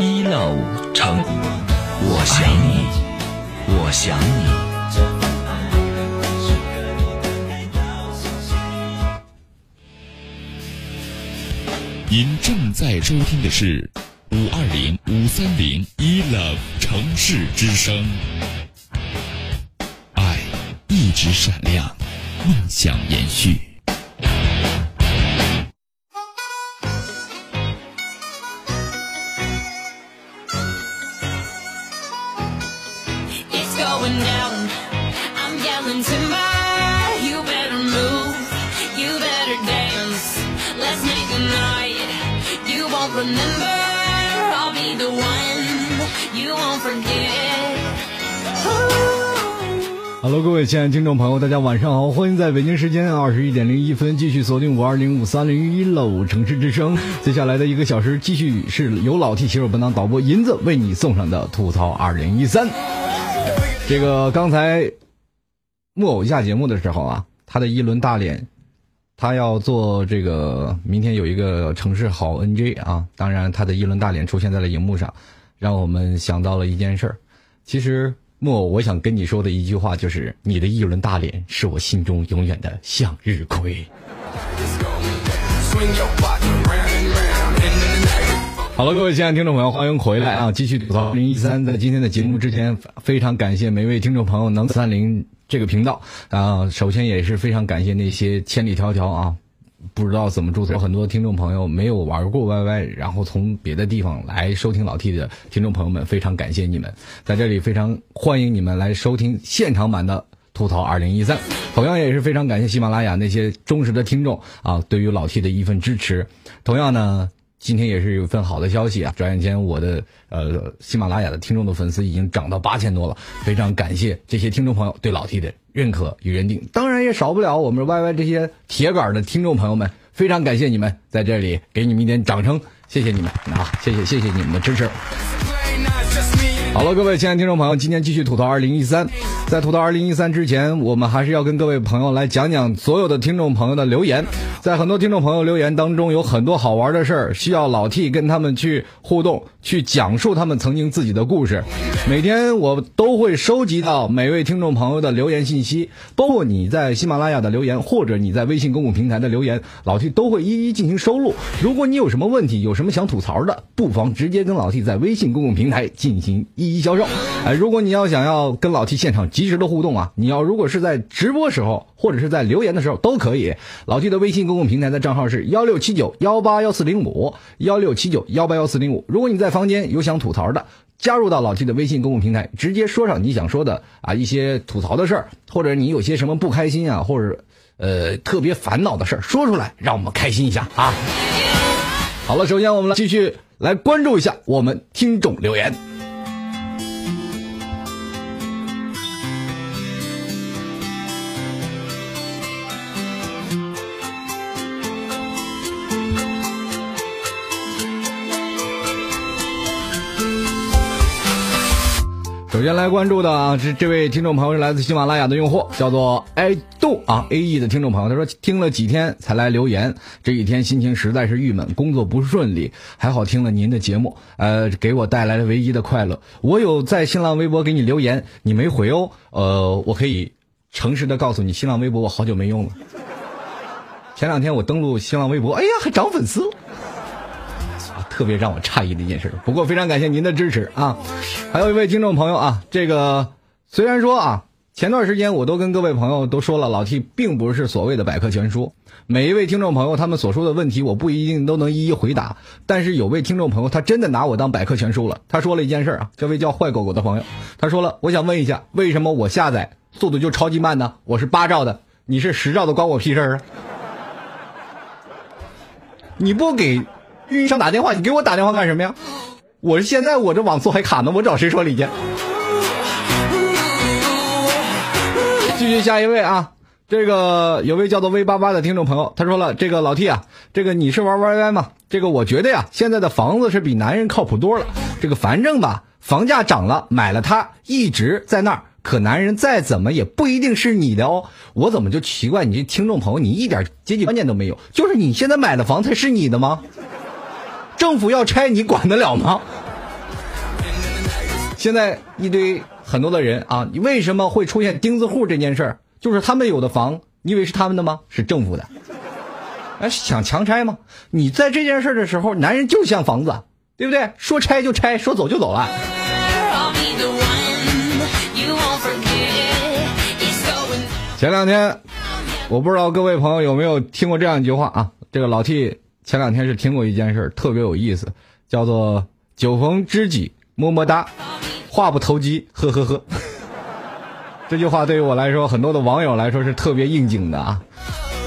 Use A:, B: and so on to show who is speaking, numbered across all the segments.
A: 一乐五成，我想你，我想你。
B: 您正在收听的是五二零五三零一 love 城市之声，爱一直闪亮，梦想延续。
C: 各位亲爱的听众朋友，大家晚上好！欢迎在北京时间二十一点零一分继续锁定五二零五三零一楼城市之声。接下来的一个小时，继续是由老 T 携手本档导播银子为你送上的吐槽二零一三。这个刚才木偶下节目的时候啊，他的一轮大脸，他要做这个明天有一个城市好 NJ 啊，当然他的一轮大脸出现在了荧幕上，让我们想到了一件事儿，其实。木偶，我想跟你说的一句话就是：你的一轮大脸是我心中永远的向日葵。好了，各位亲爱的听众朋友，欢迎回来啊！继续吐槽二零一三，在今天的节目之前，非常感谢每位听众朋友能三零这个频道啊。首先也是非常感谢那些千里迢迢啊。不知道怎么注册，有很多听众朋友没有玩过 YY，然后从别的地方来收听老 T 的听众朋友们，非常感谢你们，在这里非常欢迎你们来收听现场版的吐槽二零一三，同样也是非常感谢喜马拉雅那些忠实的听众啊，对于老 T 的一份支持，同样呢。今天也是有份好的消息啊！转眼间，我的呃喜马拉雅的听众的粉丝已经涨到八千多了，非常感谢这些听众朋友对老 T 的认可与认定。当然也少不了我们 YY 这些铁杆的听众朋友们，非常感谢你们，在这里给你们一点掌声，谢谢你们啊！谢谢谢谢你们的支持。好了，各位亲爱的听众朋友，今天继续吐槽二零一三。在吐槽二零一三之前，我们还是要跟各位朋友来讲讲所有的听众朋友的留言。在很多听众朋友留言当中，有很多好玩的事儿，需要老 T 跟他们去互动，去讲述他们曾经自己的故事。每天我都会收集到每位听众朋友的留言信息，包括你在喜马拉雅的留言，或者你在微信公共平台的留言，老 T 都会一一进行收录。如果你有什么问题，有什么想吐槽的，不妨直接跟老 T 在微信公共平台进行一一销售。哎，如果你要想要跟老 T 现场及时的互动啊，你要如果是在直播时候，或者是在留言的时候都可以。老 T 的微信公共平台的账号是幺六七九幺八幺四零五幺六七九幺八幺四零五。如果你在房间有想吐槽的，加入到老 T 的微信公共平台，直接说上你想说的啊一些吐槽的事儿，或者你有些什么不开心啊，或者呃特别烦恼的事儿，说出来，让我们开心一下啊。好了，首先我们来继续来关注一下我们听众留言。先来关注的啊，是这位听众朋友是来自喜马拉雅的用户，叫做爱豆啊 A E 的听众朋友，他说听了几天才来留言，这几天心情实在是郁闷，工作不顺利，还好听了您的节目，呃，给我带来了唯一的快乐。我有在新浪微博给你留言，你没回哦，呃，我可以诚实的告诉你，新浪微博我好久没用了。前两天我登录新浪微博，哎呀，还涨粉丝。特别让我诧异的一件事，不过非常感谢您的支持啊！还有一位听众朋友啊，这个虽然说啊，前段时间我都跟各位朋友都说了，老 T 并不是所谓的百科全书，每一位听众朋友他们所说的问题，我不一定都能一一回答。但是有位听众朋友他真的拿我当百科全书了，他说了一件事啊，这位叫坏狗狗的朋友，他说了，我想问一下，为什么我下载速度就超级慢呢？我是八兆的，你是十兆的，关我屁事啊？你不给？运营商打电话，你给我打电话干什么呀？我现在我这网速还卡呢，我找谁说理去？继续下一位啊，这个有位叫做 V 八八的听众朋友，他说了，这个老 T 啊，这个你是玩 YY 吗？这个我觉得呀，现在的房子是比男人靠谱多了。这个反正吧，房价涨了，买了它一直在那儿，可男人再怎么也不一定是你的哦。我怎么就奇怪你这听众朋友，你一点阶级观念都没有？就是你现在买的房才是你的吗？政府要拆，你管得了吗？现在一堆很多的人啊，你为什么会出现钉子户这件事儿？就是他们有的房，你以为是他们的吗？是政府的。哎，想强拆吗？你在这件事儿的时候，男人就像房子，对不对？说拆就拆，说走就走了。前两天，我不知道各位朋友有没有听过这样一句话啊？这个老 T 前两天是听过一件事儿，特别有意思，叫做“酒逢知己么么哒，话不投机呵呵呵”。这句话对于我来说，很多的网友来说是特别应景的啊。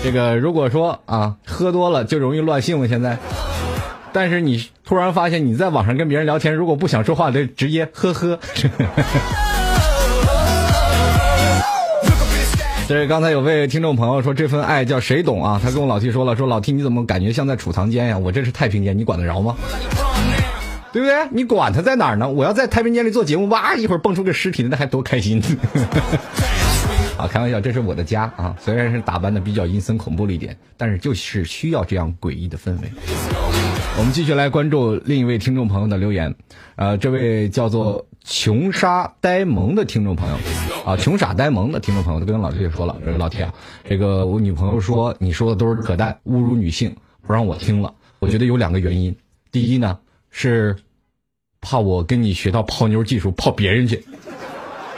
C: 这个如果说啊，喝多了就容易乱性嘛，现在。但是你突然发现你在网上跟别人聊天，如果不想说话，就直接呵呵。这是刚才有位听众朋友说这份爱叫谁懂啊？他跟我老 T 说了，说老 T 你怎么感觉像在储藏间呀？我这是太平间，你管得着吗？对不对？你管他在哪儿呢？我要在太平间里做节目，哇，一会儿蹦出个尸体，那还多开心！啊，开玩笑，这是我的家啊，虽然是打扮的比较阴森恐怖了一点，但是就是需要这样诡异的氛围。我们继续来关注另一位听众朋友的留言，呃，这位叫做穷沙呆萌的听众朋友，啊，穷傻呆萌的听众朋友都跟老铁说了，老铁啊，这个我女朋友说你说的都是扯淡，侮辱女性，不让我听了。我觉得有两个原因，第一呢。是怕我跟你学到泡妞技术泡别人去。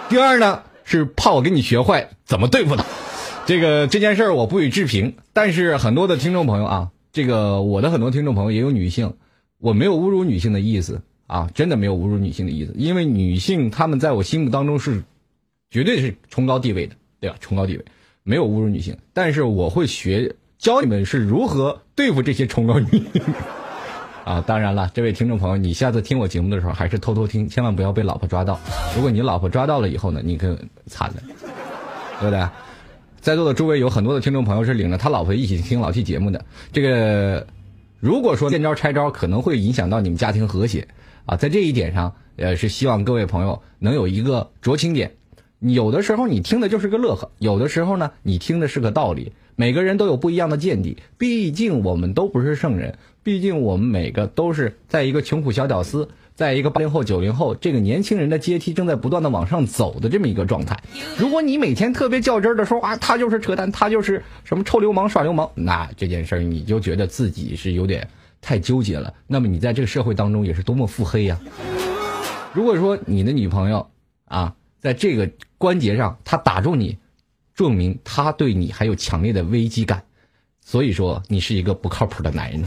C: 第二呢，是怕我跟你学坏怎么对付他。这个这件事儿我不予置评。但是很多的听众朋友啊，这个我的很多听众朋友也有女性，我没有侮辱女性的意思啊，真的没有侮辱女性的意思。因为女性她们在我心目当中是绝对是崇高地位的，对吧？崇高地位没有侮辱女性，但是我会学教你们是如何对付这些崇高女性。啊，当然了，这位听众朋友，你下次听我节目的时候还是偷偷听，千万不要被老婆抓到。如果你老婆抓到了以后呢，你可惨了，对不对？在座的诸位有很多的听众朋友是领着他老婆一起听老 T 节目的。这个如果说见招拆招，可能会影响到你们家庭和谐啊。在这一点上，呃，是希望各位朋友能有一个酌情点。有的时候你听的就是个乐呵，有的时候呢，你听的是个道理。每个人都有不一样的见地，毕竟我们都不是圣人。毕竟我们每个都是在一个穷苦小屌丝，在一个八零后、九零后这个年轻人的阶梯正在不断的往上走的这么一个状态。如果你每天特别较真儿的说啊，他就是扯淡，他就是什么臭流氓耍流氓，那这件事儿你就觉得自己是有点太纠结了。那么你在这个社会当中也是多么腹黑呀！如果说你的女朋友啊，在这个关节上他打中你，证明他对你还有强烈的危机感，所以说你是一个不靠谱的男人。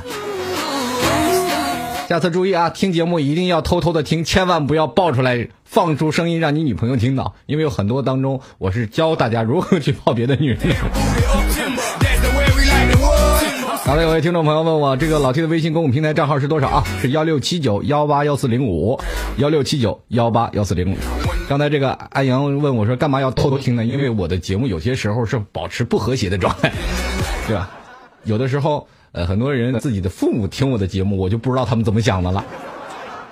C: 下次注意啊，听节目一定要偷偷的听，千万不要爆出来放出声音让你女朋友听到，因为有很多当中我是教大家如何去泡别的女人。刚才有位听众朋友问我，这个老 T 的微信公共平台账号是多少啊？是幺六七九幺八幺四零五，幺六七九幺八幺四零五。刚才这个安阳问我说，干嘛要偷偷听呢？因为我的节目有些时候是保持不和谐的状态，对吧？有的时候。呃，很多人自己的父母听我的节目，我就不知道他们怎么想的了，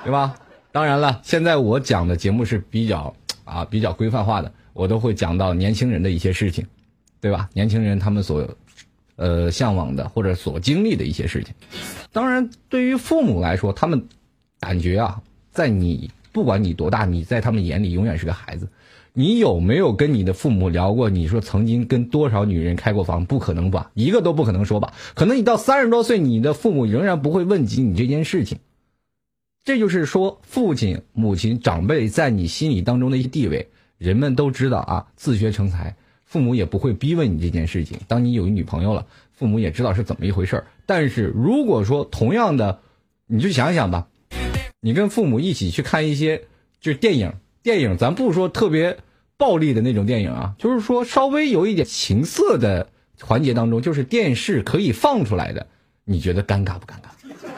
C: 对吧？当然了，现在我讲的节目是比较啊比较规范化的，我都会讲到年轻人的一些事情，对吧？年轻人他们所呃向往的或者所经历的一些事情。当然，对于父母来说，他们感觉啊，在你不管你多大，你在他们眼里永远是个孩子。你有没有跟你的父母聊过？你说曾经跟多少女人开过房？不可能吧，一个都不可能说吧。可能你到三十多岁，你的父母仍然不会问及你这件事情。这就是说，父亲、母亲、长辈在你心里当中的一些地位，人们都知道啊。自学成才，父母也不会逼问你这件事情。当你有一女朋友了，父母也知道是怎么一回事但是如果说同样的，你就想想吧，你跟父母一起去看一些就是电影。电影咱不说特别暴力的那种电影啊，就是说稍微有一点情色的环节当中，就是电视可以放出来的，你觉得尴尬不尴尬？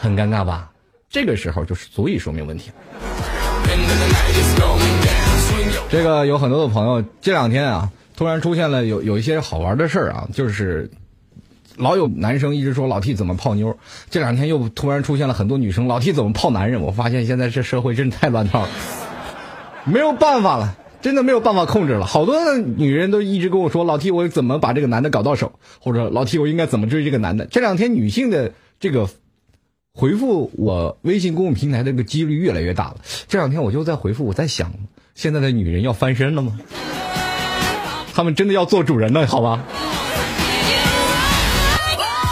C: 很尴尬吧？这个时候就是足以说明问题。这个有很多的朋友这两天啊，突然出现了有有一些好玩的事儿啊，就是老有男生一直说老 T 怎么泡妞，这两天又突然出现了很多女生老 T 怎么泡男人，我发现现在这社会真是太乱套了。没有办法了，真的没有办法控制了。好多女人都一直跟我说：“老 T，我怎么把这个男的搞到手？”或者“老 T，我应该怎么追这个男的？”这两天女性的这个回复我微信公众平台的这个几率越来越大了。这两天我就在回复，我在想，现在的女人要翻身了吗？他们真的要做主人了，好吧？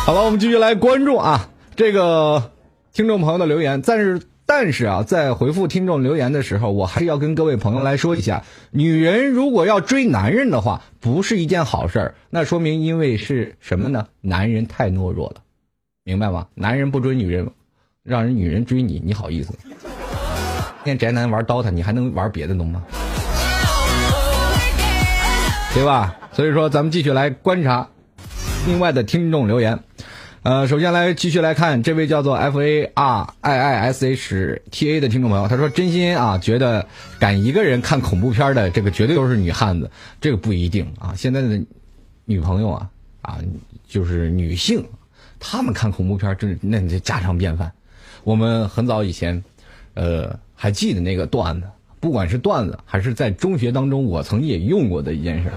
C: 好了，我们继续来关注啊，这个听众朋友的留言。但是，但是啊，在回复听众留言的时候，我还是要跟各位朋友来说一下，女人如果要追男人的话，不是一件好事儿。那说明因为是什么呢？男人太懦弱了，明白吗？男人不追女人，让人女人追你，你好意思？天宅男玩刀塔，你还能玩别的东吗？对吧？所以说，咱们继续来观察另外的听众留言。呃，首先来继续来看这位叫做 F A R I I S H T A 的听众朋友，他说：“真心啊，觉得敢一个人看恐怖片的这个绝对都是女汉子，这个不一定啊。现在的女朋友啊啊，就是女性，她们看恐怖片真是那那家常便饭。我们很早以前，呃，还记得那个段子，不管是段子还是在中学当中，我曾经也用过的一件事。”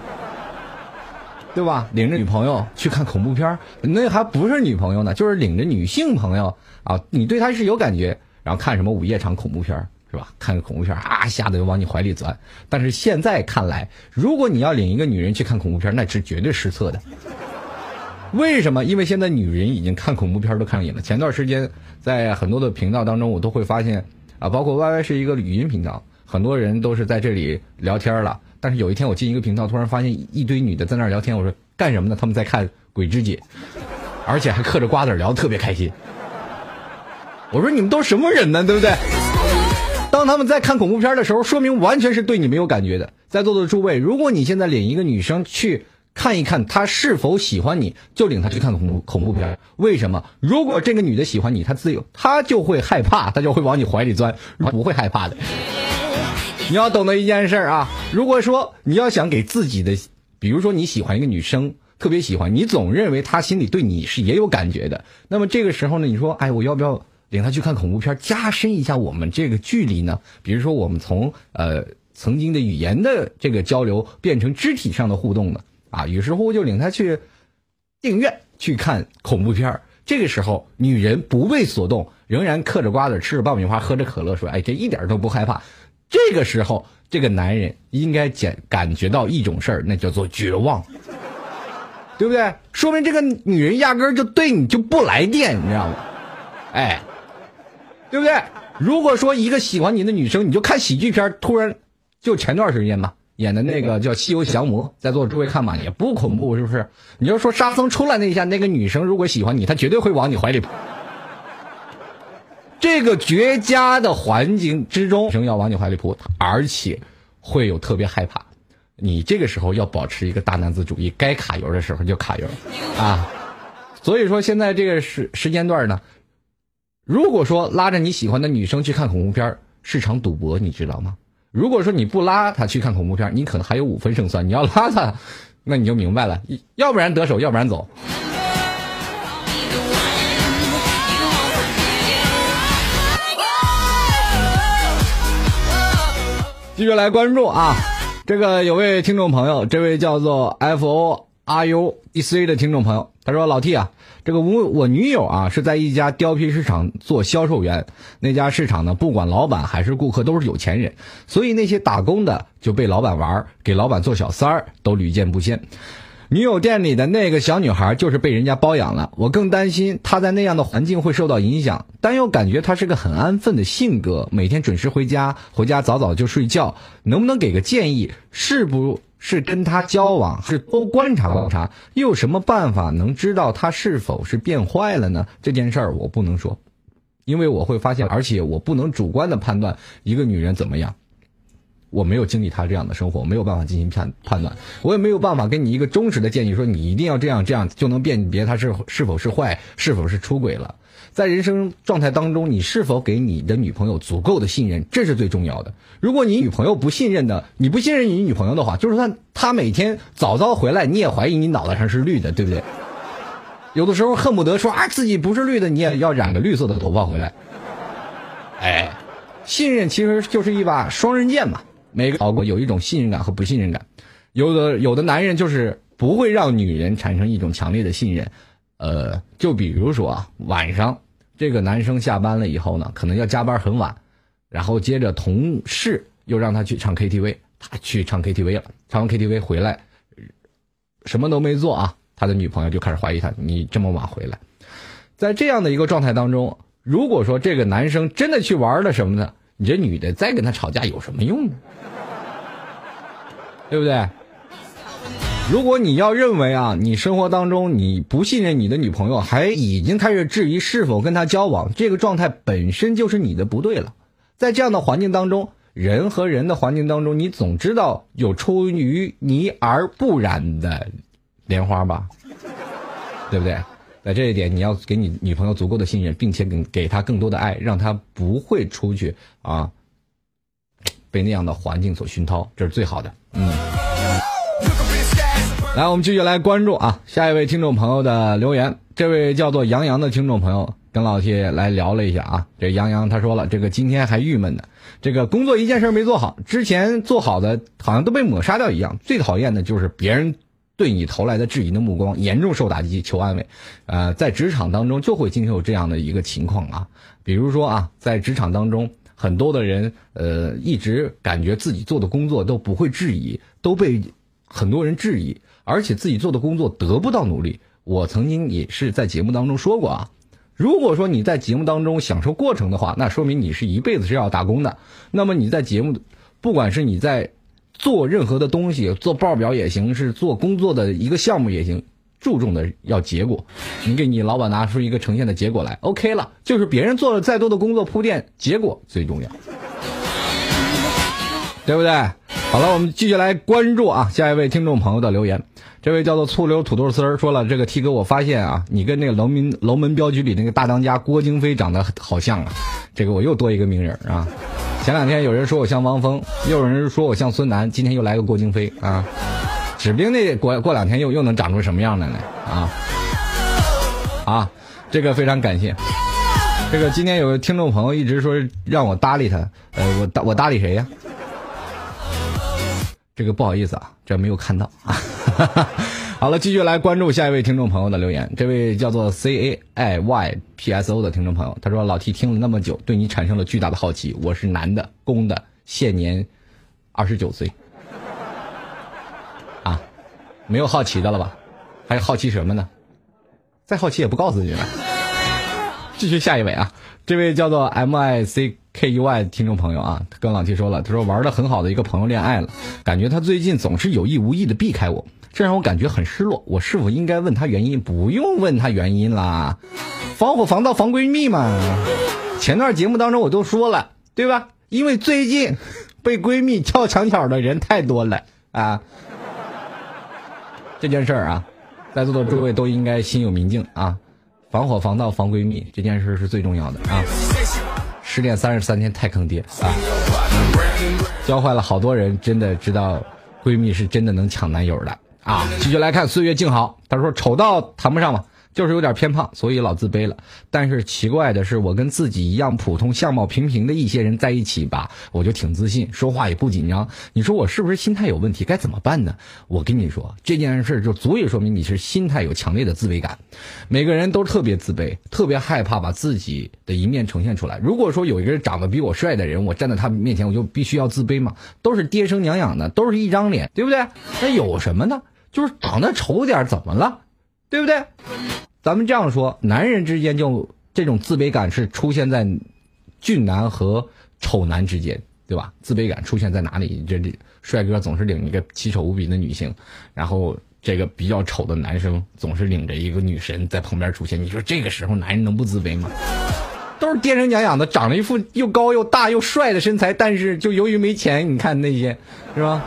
C: 对吧？领着女朋友去看恐怖片那还不是女朋友呢，就是领着女性朋友啊，你对她是有感觉，然后看什么午夜场恐怖片是吧？看个恐怖片啊，吓得就往你怀里钻。但是现在看来，如果你要领一个女人去看恐怖片那是绝对失策的。为什么？因为现在女人已经看恐怖片都看上瘾了。前段时间在很多的频道当中，我都会发现啊，包括 Y Y 是一个语音频道，很多人都是在这里聊天了。但是有一天我进一个频道，突然发现一堆女的在那儿聊天。我说干什么呢？他们在看《鬼之姐》，而且还嗑着瓜子聊得特别开心。我说你们都什么人呢？对不对？当他们在看恐怖片的时候，说明完全是对你没有感觉的。在座的诸位，如果你现在领一个女生去看一看她是否喜欢你，就领她去看恐怖恐怖片。为什么？如果这个女的喜欢你，她自由，她就会害怕，她就会往你怀里钻，不会害怕的。你要懂得一件事啊，如果说你要想给自己的，比如说你喜欢一个女生，特别喜欢，你总认为她心里对你是也有感觉的，那么这个时候呢，你说，哎，我要不要领她去看恐怖片，加深一下我们这个距离呢？比如说，我们从呃曾经的语言的这个交流变成肢体上的互动呢？啊，于是乎就领她去电影院去看恐怖片这个时候，女人不为所动，仍然嗑着瓜子，吃着爆米花，喝着可乐，说，哎，这一点都不害怕。这个时候，这个男人应该感感觉到一种事儿，那叫做绝望，对不对？说明这个女人压根儿就对你就不来电，你知道吗？哎，对不对？如果说一个喜欢你的女生，你就看喜剧片，突然就前段时间吧演的那个叫《西游降魔》，在座诸位看吧，也不恐怖，是不是？你要说沙僧出来那一下，那个女生如果喜欢你，她绝对会往你怀里。这个绝佳的环境之中，女生要往你怀里扑，而且会有特别害怕。你这个时候要保持一个大男子主义，该卡油的时候就卡油啊。所以说，现在这个时时间段呢，如果说拉着你喜欢的女生去看恐怖片是场赌博，你知道吗？如果说你不拉她去看恐怖片你可能还有五分胜算；你要拉她，那你就明白了，要不然得手，要不然走。继续来关注啊，这个有位听众朋友，这位叫做 F O R U E C 的听众朋友，他说：“老 T 啊，这个我我女友啊是在一家貂皮市场做销售员，那家市场呢，不管老板还是顾客都是有钱人，所以那些打工的就被老板玩，给老板做小三儿都屡见不鲜。”女友店里的那个小女孩就是被人家包养了，我更担心她在那样的环境会受到影响，但又感觉她是个很安分的性格，每天准时回家，回家早早就睡觉。能不能给个建议？是不是跟她交往，是多观察观察？又有什么办法能知道她是否是变坏了呢？这件事儿我不能说，因为我会发现，而且我不能主观的判断一个女人怎么样。我没有经历他这样的生活，我没有办法进行判判断，我也没有办法给你一个忠实的建议，说你一定要这样这样就能辨别他是是否是坏，是否是出轨了。在人生状态当中，你是否给你的女朋友足够的信任，这是最重要的。如果你女朋友不信任的，你不信任你女朋友的话，就是说她每天早早回来，你也怀疑你脑袋上是绿的，对不对？有的时候恨不得说啊自己不是绿的，你也要染个绿色的头发回来。哎，信任其实就是一把双刃剑嘛。每个老公有一种信任感和不信任感，有的有的男人就是不会让女人产生一种强烈的信任，呃，就比如说啊，晚上这个男生下班了以后呢，可能要加班很晚，然后接着同事又让他去唱 KTV，他去唱 KTV 了，唱完 KTV 回来，什么都没做啊，他的女朋友就开始怀疑他，你这么晚回来，在这样的一个状态当中，如果说这个男生真的去玩了什么的，你这女的再跟他吵架有什么用呢？对不对？如果你要认为啊，你生活当中你不信任你的女朋友，还已经开始质疑是否跟她交往，这个状态本身就是你的不对了。在这样的环境当中，人和人的环境当中，你总知道有出淤泥而不染的莲花吧？对不对？在这一点，你要给你女朋友足够的信任，并且给给她更多的爱，让她不会出去啊，被那样的环境所熏陶，这是最好的。嗯。来，我们继续来关注啊，下一位听众朋友的留言。这位叫做杨洋的听众朋友跟老谢来聊了一下啊。这杨洋他说了，这个今天还郁闷呢，这个工作一件事没做好，之前做好的好像都被抹杀掉一样。最讨厌的就是别人对你投来的质疑的目光，严重受打击，求安慰。呃，在职场当中就会经常有这样的一个情况啊，比如说啊，在职场当中，很多的人呃一直感觉自己做的工作都不会质疑，都被很多人质疑。而且自己做的工作得不到努力，我曾经也是在节目当中说过啊。如果说你在节目当中享受过程的话，那说明你是一辈子是要打工的。那么你在节目，不管是你在做任何的东西，做报表也行，是做工作的一个项目也行，注重的要结果。你给你老板拿出一个呈现的结果来，OK 了。就是别人做了再多的工作铺垫，结果最重要，对不对？好了，我们继续来关注啊，下一位听众朋友的留言。这位叫做醋溜土豆丝儿说了：“这个 T 哥，我发现啊，你跟那个楼门楼门镖局里那个大当家郭京飞长得好像啊。这个我又多一个名人啊。前两天有人说我像汪峰，又有人说我像孙楠，今天又来个郭京飞啊。指不定那过过两天又又能长出什么样来呢啊？啊，这个非常感谢。这个今天有个听众朋友一直说让我搭理他，呃，我搭我搭理谁呀？”这个不好意思啊，这没有看到啊。哈 哈好了，继续来关注下一位听众朋友的留言。这位叫做 C A I Y P S O 的听众朋友，他说：“老 T 听了那么久，对你产生了巨大的好奇。我是男的，公的，现年二十九岁。啊，没有好奇的了吧？还好奇什么呢？再好奇也不告诉你了。继续下一位啊，这位叫做 M I C。” K U Y 听众朋友啊，跟老 T 说了，他说玩的很好的一个朋友恋爱了，感觉他最近总是有意无意的避开我，这让我感觉很失落。我是否应该问他原因？不用问他原因啦，防火防盗防闺蜜嘛。前段节目当中我都说了，对吧？因为最近被闺蜜撬墙角的人太多了啊。这件事儿啊，在座的诸位都应该心有明镜啊。防火防盗防闺蜜这件事是最重要的啊。失恋三十三天太坑爹啊！教坏了好多人，真的知道闺蜜是真的能抢男友的啊！继续来看岁月静好，他说丑到谈不上嘛。就是有点偏胖，所以老自卑了。但是奇怪的是，我跟自己一样普通、相貌平平的一些人在一起吧，我就挺自信，说话也不紧张。你说我是不是心态有问题？该怎么办呢？我跟你说，这件事就足以说明你是心态有强烈的自卑感。每个人都特别自卑，特别害怕把自己的一面呈现出来。如果说有一个人长得比我帅的人，我站在他面前，我就必须要自卑嘛？都是爹生娘养的，都是一张脸，对不对？那有什么呢？就是长得丑点，怎么了？对不对？咱们这样说，男人之间就这种自卑感是出现在俊男和丑男之间，对吧？自卑感出现在哪里？这这帅哥总是领一个奇丑无比的女性，然后这个比较丑的男生总是领着一个女神在旁边出现。你说这个时候男人能不自卑吗？都是爹生娘养的，长了一副又高又大又帅的身材，但是就由于没钱，你看那些是吧？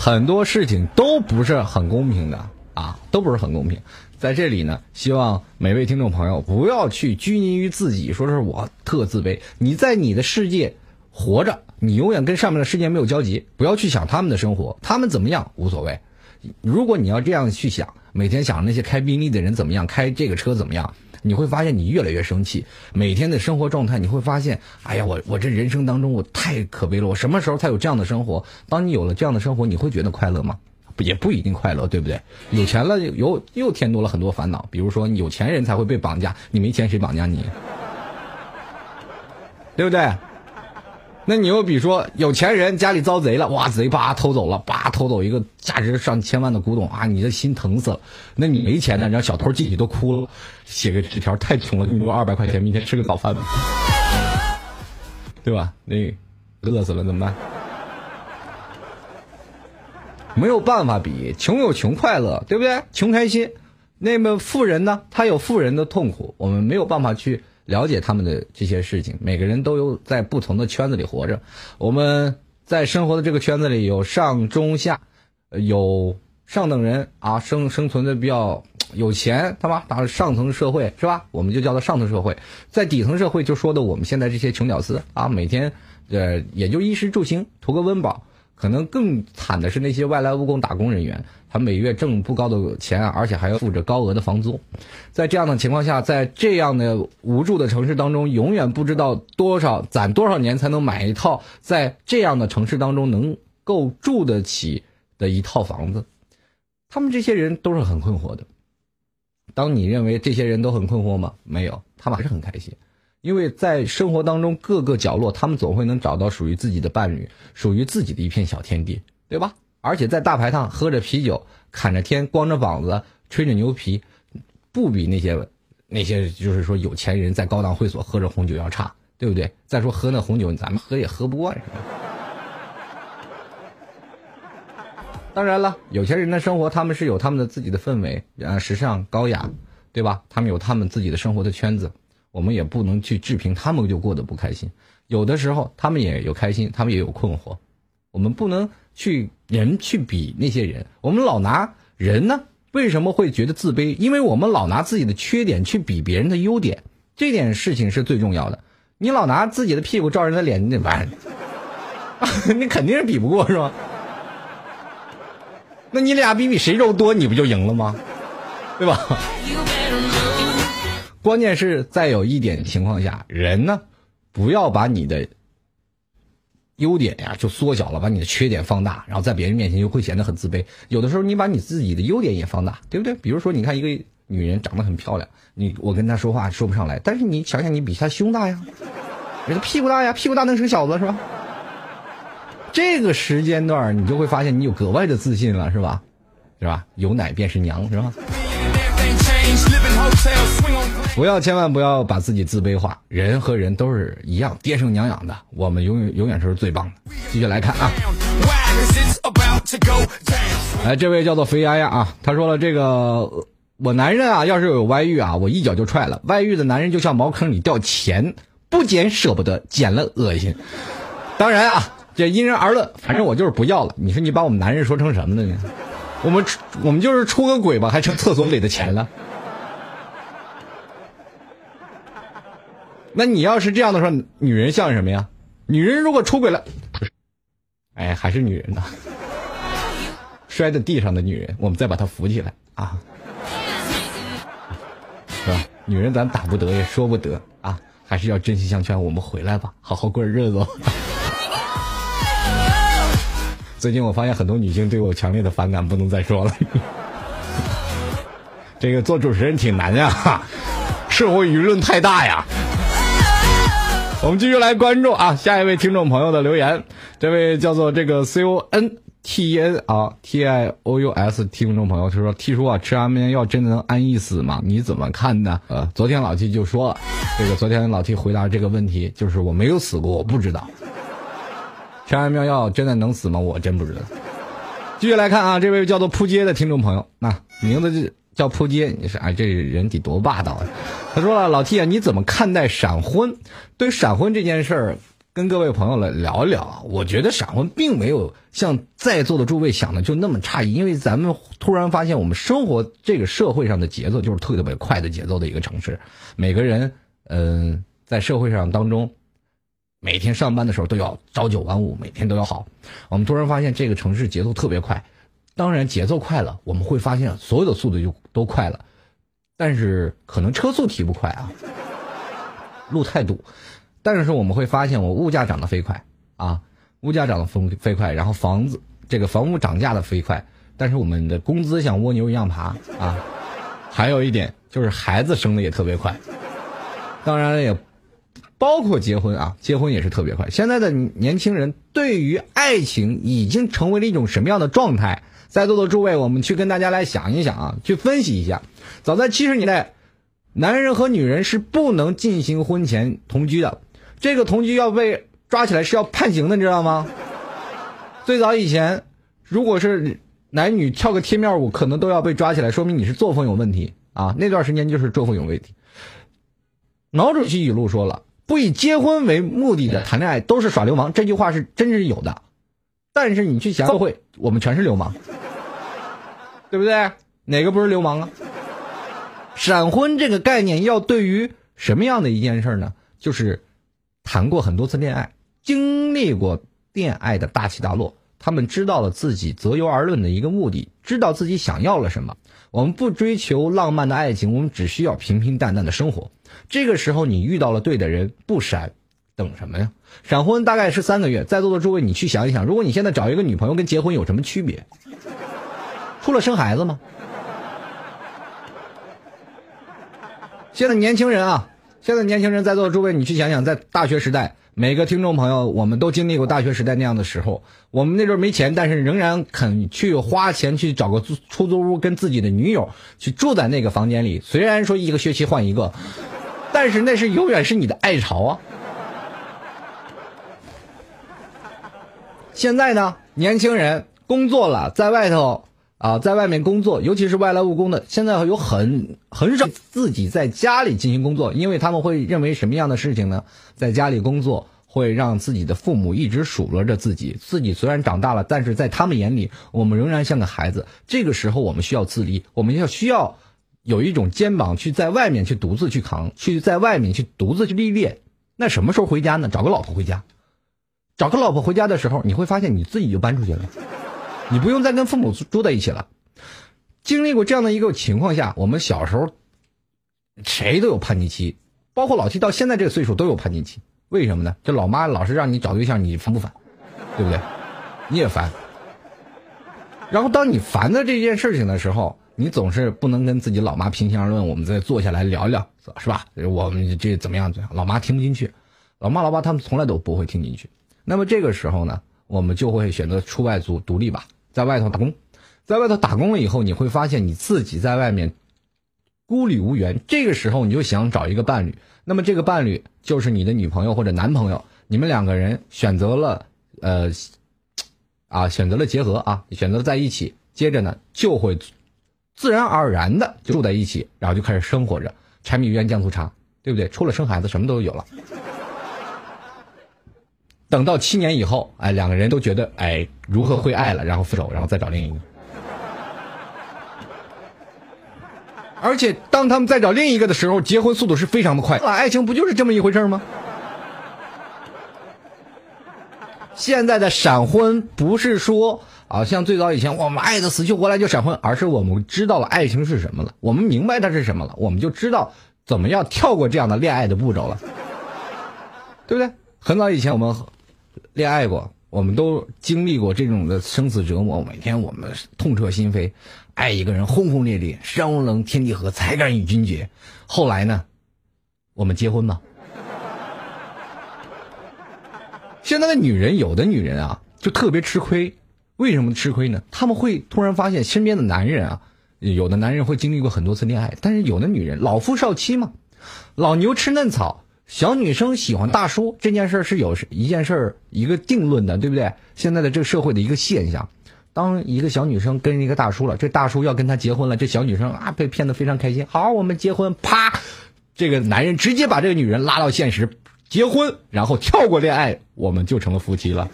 C: 很多事情都不是很公平的。啊，都不是很公平。在这里呢，希望每位听众朋友不要去拘泥于自己，说是我特自卑。你在你的世界活着，你永远跟上面的世界没有交集。不要去想他们的生活，他们怎么样无所谓。如果你要这样去想，每天想那些开宾利的人怎么样，开这个车怎么样，你会发现你越来越生气。每天的生活状态，你会发现，哎呀，我我这人生当中我太可悲了。我什么时候才有这样的生活？当你有了这样的生活，你会觉得快乐吗？也不一定快乐，对不对？有钱了又又添多了很多烦恼，比如说有钱人才会被绑架，你没钱谁绑架你？对不对？那你又比如说有钱人家里遭贼了，哇，贼叭偷走了，叭偷走一个价值上千万的古董啊，你的心疼死了。那你没钱呢，让小偷进去都哭了，写个纸条，太穷了，给我二百块钱，明天吃个早饭吧，对吧？那饿死了怎么办？没有办法比，穷有穷快乐，对不对？穷开心。那么富人呢，他有富人的痛苦，我们没有办法去。了解他们的这些事情，每个人都有在不同的圈子里活着。我们在生活的这个圈子里有上中下，有上等人啊，生生存的比较有钱，他妈打上层社会是吧？我们就叫做上层社会。在底层社会就说的我们现在这些穷屌丝啊，每天呃也就衣食住行图个温饱。可能更惨的是那些外来务工打工人员。他每月挣不高的钱，而且还要付着高额的房租，在这样的情况下，在这样的无助的城市当中，永远不知道多少攒多少年才能买一套在这样的城市当中能够住得起的一套房子。他们这些人都是很困惑的。当你认为这些人都很困惑吗？没有，他们还是很开心，因为在生活当中各个角落，他们总会能找到属于自己的伴侣，属于自己的一片小天地，对吧？而且在大排档喝着啤酒，侃着天，光着膀子，吹着牛皮，不比那些那些就是说有钱人在高档会所喝着红酒要差，对不对？再说喝那红酒，咱们喝也喝不惯，是吧？当然了，有钱人的生活他们是有他们的自己的氛围，啊，时尚高雅，对吧？他们有他们自己的生活的圈子，我们也不能去置评他们就过得不开心。有的时候他们也有开心，他们也有困惑，我们不能。去人去比那些人，我们老拿人呢？为什么会觉得自卑？因为我们老拿自己的缺点去比别人的优点，这点事情是最重要的。你老拿自己的屁股照人的脸，你怎么办？你肯定是比不过，是吧？那你俩比比谁肉多，你不就赢了吗？对吧？关键是在有一点情况下，人呢，不要把你的。优点呀，就缩小了，把你的缺点放大，然后在别人面前就会显得很自卑。有的时候，你把你自己的优点也放大，对不对？比如说，你看一个女人长得很漂亮，你我跟她说话说不上来，但是你想想，你比她胸大呀，人家屁股大呀，屁股大能生小子是吧？这个时间段你就会发现你有格外的自信了，是吧？是吧？有奶便是娘，是吧？不要，千万不要把自己自卑化。人和人都是一样，爹生娘养的，我们永远永远是最棒的。继续来看啊，来，这位叫做肥丫丫啊，他说了，这个我男人啊，要是有外遇啊，我一脚就踹了。外遇的男人就像茅坑里掉钱，不捡舍不得，捡了恶心。当然啊，这因人而论，反正我就是不要了。你说你把我们男人说成什么了呢？我们我们就是出个轨吧，还成厕所里的钱了。那你要是这样的说，女人像什么呀？女人如果出轨了，哎，还是女人呢？摔在地上的女人，我们再把她扶起来啊，是吧？女人咱打不得，也说不得啊，还是要真心相劝，我们回来吧，好好过日子。最近我发现很多女性对我强烈的反感，不能再说了。这个做主持人挺难呀，社会舆论太大呀。我们继续来关注啊，下一位听众朋友的留言，这位叫做这个 C O N T N 啊 T I O U S 听众朋友，他说：“T 叔啊，吃安眠药真的能安逸死吗？你怎么看呢？”呃，昨天老 T 就说了，这个昨天老 T 回答这个问题，就是我没有死过，我不知道。吃安眠药真的能死吗？我真不知道。继续来看啊，这位叫做扑街的听众朋友，那名字就。叫扑街，你说哎，这人得多霸道啊！他说了，老 T 啊，你怎么看待闪婚？对闪婚这件事儿，跟各位朋友来聊一聊啊。我觉得闪婚并没有像在座的诸位想的就那么诧异，因为咱们突然发现，我们生活这个社会上的节奏就是特别快的节奏的一个城市。每个人，嗯，在社会上当中，每天上班的时候都要朝九晚五，每天都要好。我们突然发现，这个城市节奏特别快。当然，节奏快了，我们会发现所有的速度就都快了，但是可能车速提不快啊，路太堵。但是我们会发现，我物价涨得飞快啊，物价涨得飞飞快，然后房子这个房屋涨价的飞快，但是我们的工资像蜗牛一样爬啊。还有一点就是孩子生的也特别快，当然了也包括结婚啊，结婚也是特别快。现在的年轻人对于爱情已经成为了一种什么样的状态？在座的诸位，我们去跟大家来想一想啊，去分析一下。早在七十年代，男人和女人是不能进行婚前同居的，这个同居要被抓起来是要判刑的，你知道吗？最早以前，如果是男女跳个贴面舞，可能都要被抓起来，说明你是作风有问题啊！那段时间就是作风有问题。毛主席语录说了：“不以结婚为目的的谈恋爱都是耍流氓。”这句话是真是有的，但是你去想，社会我们全是流氓，对不对？哪个不是流氓啊？闪婚这个概念要对于什么样的一件事呢？就是谈过很多次恋爱，经历过恋爱的大起大落。他们知道了自己择优而论的一个目的，知道自己想要了什么。我们不追求浪漫的爱情，我们只需要平平淡淡的生活。这个时候，你遇到了对的人，不闪，等什么呀？闪婚大概是三个月。在座的诸位，你去想一想，如果你现在找一个女朋友，跟结婚有什么区别？除了生孩子吗？现在年轻人啊，现在年轻人在座的诸位，你去想想，在大学时代。每个听众朋友，我们都经历过大学时代那样的时候。我们那阵没钱，但是仍然肯去花钱去找个出租屋，跟自己的女友去住在那个房间里。虽然说一个学期换一个，但是那是永远是你的爱巢啊。现在呢，年轻人工作了，在外头。啊，在外面工作，尤其是外来务工的，现在有很很少自己在家里进行工作，因为他们会认为什么样的事情呢？在家里工作会让自己的父母一直数落着自己，自己虽然长大了，但是在他们眼里，我们仍然像个孩子。这个时候，我们需要自立，我们要需要有一种肩膀去在外面去独自去扛，去在外面去独自去历练。那什么时候回家呢？找个老婆回家，找个老婆回家的时候，你会发现你自己就搬出去了。你不用再跟父母住在一起了。经历过这样的一个情况下，我们小时候谁都有叛逆期，包括老七到现在这个岁数都有叛逆期。为什么呢？这老妈老是让你找对象，你烦不烦？对不对？你也烦。然后当你烦的这件事情的时候，你总是不能跟自己老妈平心而论。我们再坐下来聊一聊，是吧？我们这怎么样？怎么样？老妈听不进去，老妈老爸他们从来都不会听进去。那么这个时候呢，我们就会选择出外租独立吧。在外头打工，在外头打工了以后，你会发现你自己在外面孤立无援。这个时候，你就想找一个伴侣，那么这个伴侣就是你的女朋友或者男朋友。你们两个人选择了，呃，啊，选择了结合啊，选择在一起，接着呢，就会自然而然的住在一起，然后就开始生活着，柴米油盐酱醋茶，对不对？除了生孩子，什么都有了。等到七年以后，哎，两个人都觉得哎如何会爱了，然后分手，然后再找另一个。而且当他们再找另一个的时候，结婚速度是非常的快。爱情不就是这么一回事吗？现在的闪婚不是说啊，像最早以前我们爱的死去活来就闪婚，而是我们知道了爱情是什么了，我们明白它是什么了，我们就知道怎么样跳过这样的恋爱的步骤了，对不对？很早以前我们。恋爱过，我们都经历过这种的生死折磨。每天我们痛彻心扉，爱一个人轰轰烈烈，山无棱，天地合，才敢与君绝。后来呢，我们结婚吧。现在的女人，有的女人啊，就特别吃亏。为什么吃亏呢？他们会突然发现身边的男人啊，有的男人会经历过很多次恋爱，但是有的女人老夫少妻嘛，老牛吃嫩草。小女生喜欢大叔这件事是有一件事一个定论的，对不对？现在的这个社会的一个现象，当一个小女生跟一个大叔了，这大叔要跟她结婚了，这小女生啊被骗得非常开心。好，我们结婚，啪，这个男人直接把这个女人拉到现实，结婚，然后跳过恋爱，我们就成了夫妻了。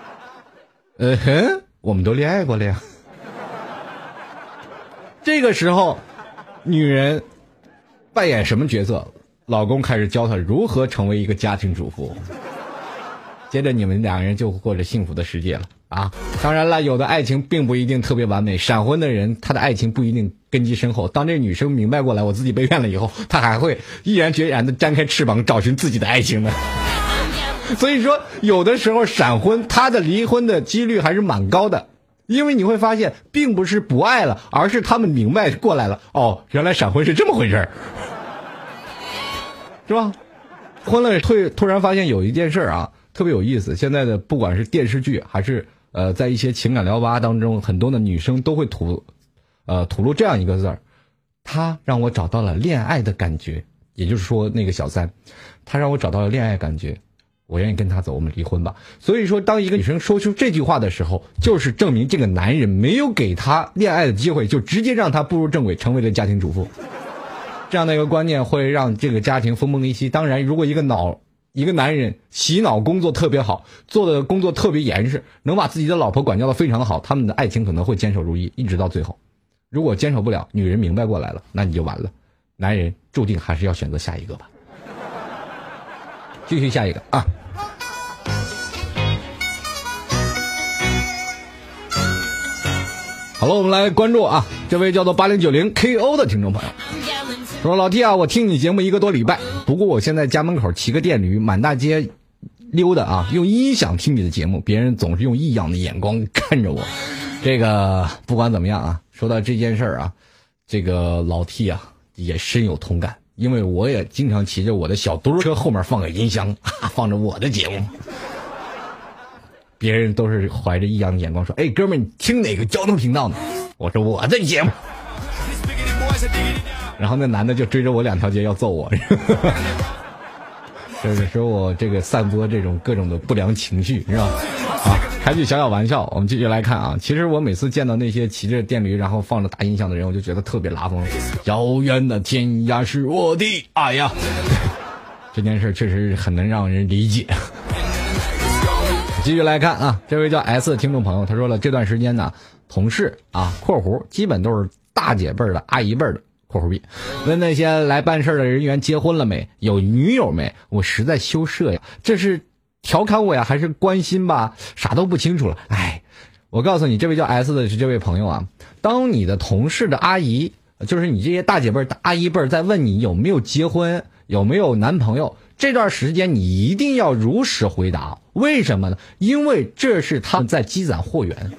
C: 嗯哼，我们都恋爱过了呀。这个时候，女人扮演什么角色？老公开始教她如何成为一个家庭主妇，接着你们两个人就过着幸福的世界了啊！当然了，有的爱情并不一定特别完美，闪婚的人他的爱情不一定根基深厚。当这女生明白过来，我自己被骗了以后，她还会毅然决然的张开翅膀找寻自己的爱情呢。所以说，有的时候闪婚他的离婚的几率还是蛮高的。因为你会发现，并不是不爱了，而是他们明白过来了。哦，原来闪婚是这么回事儿，是吧？婚了突突然发现有一件事啊，特别有意思。现在的不管是电视剧还是呃，在一些情感聊吧当中，很多的女生都会吐，呃，吐露这样一个字儿：他让我找到了恋爱的感觉。也就是说，那个小三，他让我找到了恋爱感觉，我愿意跟他走，我们离婚吧。所以说，当一个女生说出这句话的时候，就是证明这个男人没有给她恋爱的机会，就直接让她步入正轨，成为了家庭主妇。这样的一个观念会让这个家庭分崩离析。当然，如果一个脑一个男人洗脑工作特别好，做的工作特别严实，能把自己的老婆管教的非常的好，他们的爱情可能会坚守如一，一直到最后。如果坚守不了，女人明白过来了，那你就完了。男人注定还是要选择下一个吧。继续下一个啊。好了，我们来关注啊，这位叫做八零九零 KO 的听众朋友说：“老弟啊，我听你节目一个多礼拜，不过我现在家门口骑个电驴，满大街溜达啊，用音响听你的节目，别人总是用异样的眼光 看着我。这个不管怎么样啊，说到这件事儿啊，这个老 T 啊。”也深有同感，因为我也经常骑着我的小墩车，后面放个音箱，放着我的节目。别人都是怀着异样的眼光说：“哎，哥们，你听哪个交通频道呢？”我说：“我的节目。”然后那男的就追着我两条街要揍我，就是说我这个散播这种各种的不良情绪，是吧？啊。开句小小玩笑，我们继续来看啊。其实我每次见到那些骑着电驴然后放着大音响的人，我就觉得特别拉风。遥远的天涯是我的爱呀，这件事确实很能让人理解。继续来看啊，这位叫 S 的听众朋友，他说了，这段时间呢，同事啊（括弧基本都是大姐辈儿的、阿姨辈儿的）（括弧 B） 问那些来办事的人员结婚了没，有女友没？我实在羞涩呀，这是。调侃我呀，还是关心吧？啥都不清楚了。哎，我告诉你，这位叫 S 的这位朋友啊，当你的同事的阿姨，就是你这些大姐辈、阿姨辈在问你有没有结婚、有没有男朋友，这段时间你一定要如实回答。为什么呢？因为这是他们在积攒货源。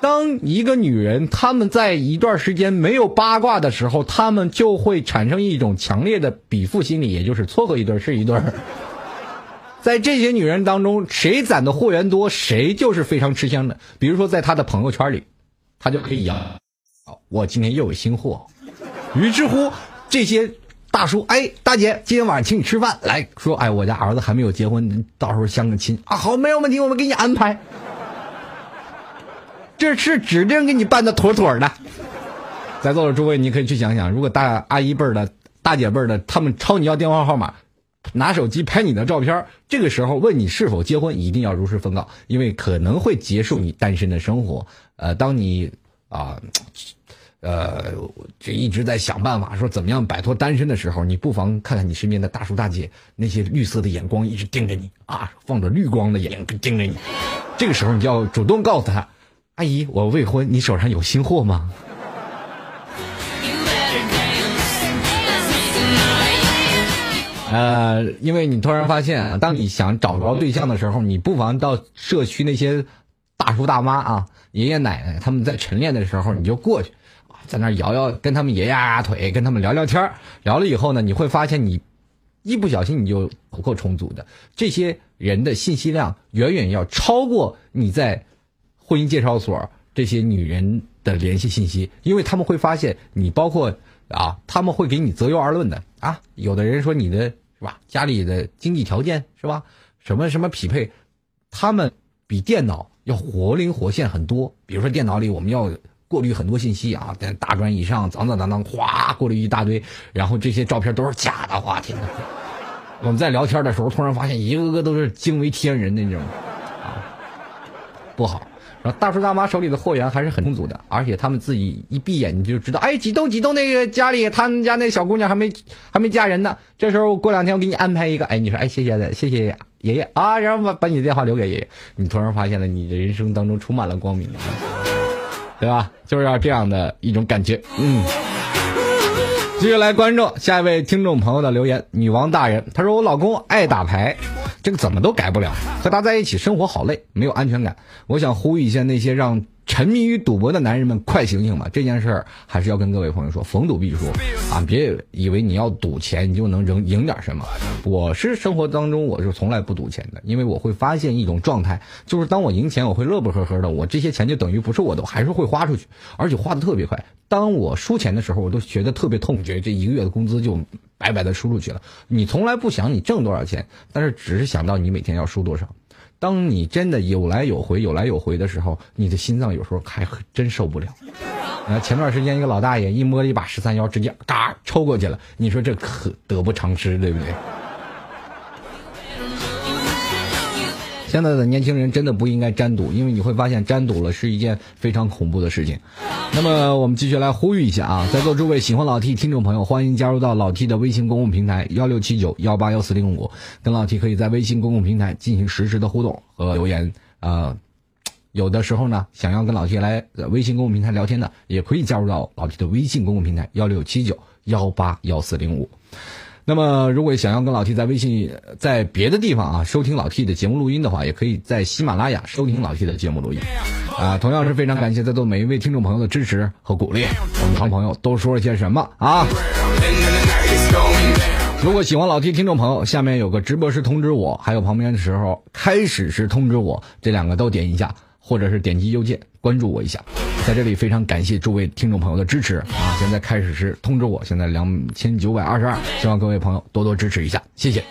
C: 当一个女人他们在一段时间没有八卦的时候，她们就会产生一种强烈的比附心理，也就是撮合一对是一对。在这些女人当中，谁攒的货源多，谁就是非常吃香的。比如说，在她的朋友圈里，她就可以扬，我今天又有新货。于是乎，这些大叔，哎，大姐，今天晚上请你吃饭，来说，哎，我家儿子还没有结婚，到时候相个亲啊，好，没有问题，我们给你安排。这是指定给你办的妥妥的。在座的诸位，你可以去想想，如果大阿姨辈儿的、大姐辈儿的，他们抄你要电话号码。拿手机拍你的照片，这个时候问你是否结婚，一定要如实奉告，因为可能会结束你单身的生活。呃，当你啊，呃，这一直在想办法说怎么样摆脱单身的时候，你不妨看看你身边的大叔大姐，那些绿色的眼光一直盯着你啊，放着绿光的眼睛盯着你。这个时候你就要主动告诉他，阿姨，我未婚，你手上有新货吗？呃，因为你突然发现，当你想找着对象的时候，你不妨到社区那些大叔大妈啊、爷爷奶奶他们在晨练的时候，你就过去，在那摇摇，跟他们爷压压腿，跟他们聊聊天聊了以后呢，你会发现你一不小心你就不够充足的，这些人的信息量远远要超过你在婚姻介绍所这些女人的联系信息，因为他们会发现你包括啊，他们会给你择优而论的啊，有的人说你的。是吧？家里的经济条件是吧？什么什么匹配，他们比电脑要活灵活现很多。比如说电脑里我们要过滤很多信息啊，在大专以上，当当当当，哗，过滤一大堆，然后这些照片都是假的，哇天哪！我们在聊天的时候，突然发现一个个都是惊为天人那种，啊，不好。然后大叔大妈手里的货源还是很充足的，而且他们自己一闭眼你就知道，哎，几栋几栋那个家里，他们家那小姑娘还没还没嫁人呢。这时候过两天我给你安排一个，哎，你说，哎，谢谢的，谢谢爷爷啊，然后把把你的电话留给爷爷，你突然发现了你的人生当中充满了光明，对吧？就是要这样的一种感觉，嗯。继续来关注下一位听众朋友的留言，女王大人，她说我老公爱打牌。这个怎么都改不了。和他在一起生活好累，没有安全感。我想呼吁一下那些让。沉迷于赌博的男人们，快醒醒吧！这件事儿还是要跟各位朋友说，逢赌必输啊！别以为你要赌钱，你就能赢赢点什么。我是生活当中，我是从来不赌钱的，因为我会发现一种状态，就是当我赢钱，我会乐不呵呵的，我这些钱就等于不是我的，我还是会花出去，而且花的特别快。当我输钱的时候，我都觉得特别痛，觉得这一个月的工资就白白的输出去了。你从来不想你挣多少钱，但是只是想到你每天要输多少。当你真的有来有回、有来有回的时候，你的心脏有时候还真受不了。啊，前段时间一个老大爷一摸一把十三幺，直接嘎抽过去了。你说这可得不偿失，对不对？现在的年轻人真的不应该沾赌，因为你会发现沾赌了是一件非常恐怖的事情。那么我们继续来呼吁一下啊，在座诸位喜欢老 T 听众朋友，欢迎加入到老 T 的微信公共平台幺六七九幺八幺四零五，跟老 T 可以在微信公共平台进行实时的互动和留言啊。有的时候呢，想要跟老 T 来微信公共平台聊天的，也可以加入到老 T 的微信公共平台幺六七九幺八幺四零五。那么，如果想要跟老 T 在微信在别的地方啊收听老 T 的节目录音的话，也可以在喜马拉雅收听老 T 的节目录音。啊，同样是非常感谢在座每一位听众朋友的支持和鼓励。我们常朋友都说了些什么啊？如果喜欢老 T 听众朋友，下面有个直播时通知我，还有旁边的时候开始时通知我，这两个都点一下，或者是点击右键关注我一下。在这里非常感谢诸位听众朋友的支持啊！现在开始是通知我，现在两千九百二十二，希望各位朋友多多支持一下，谢谢。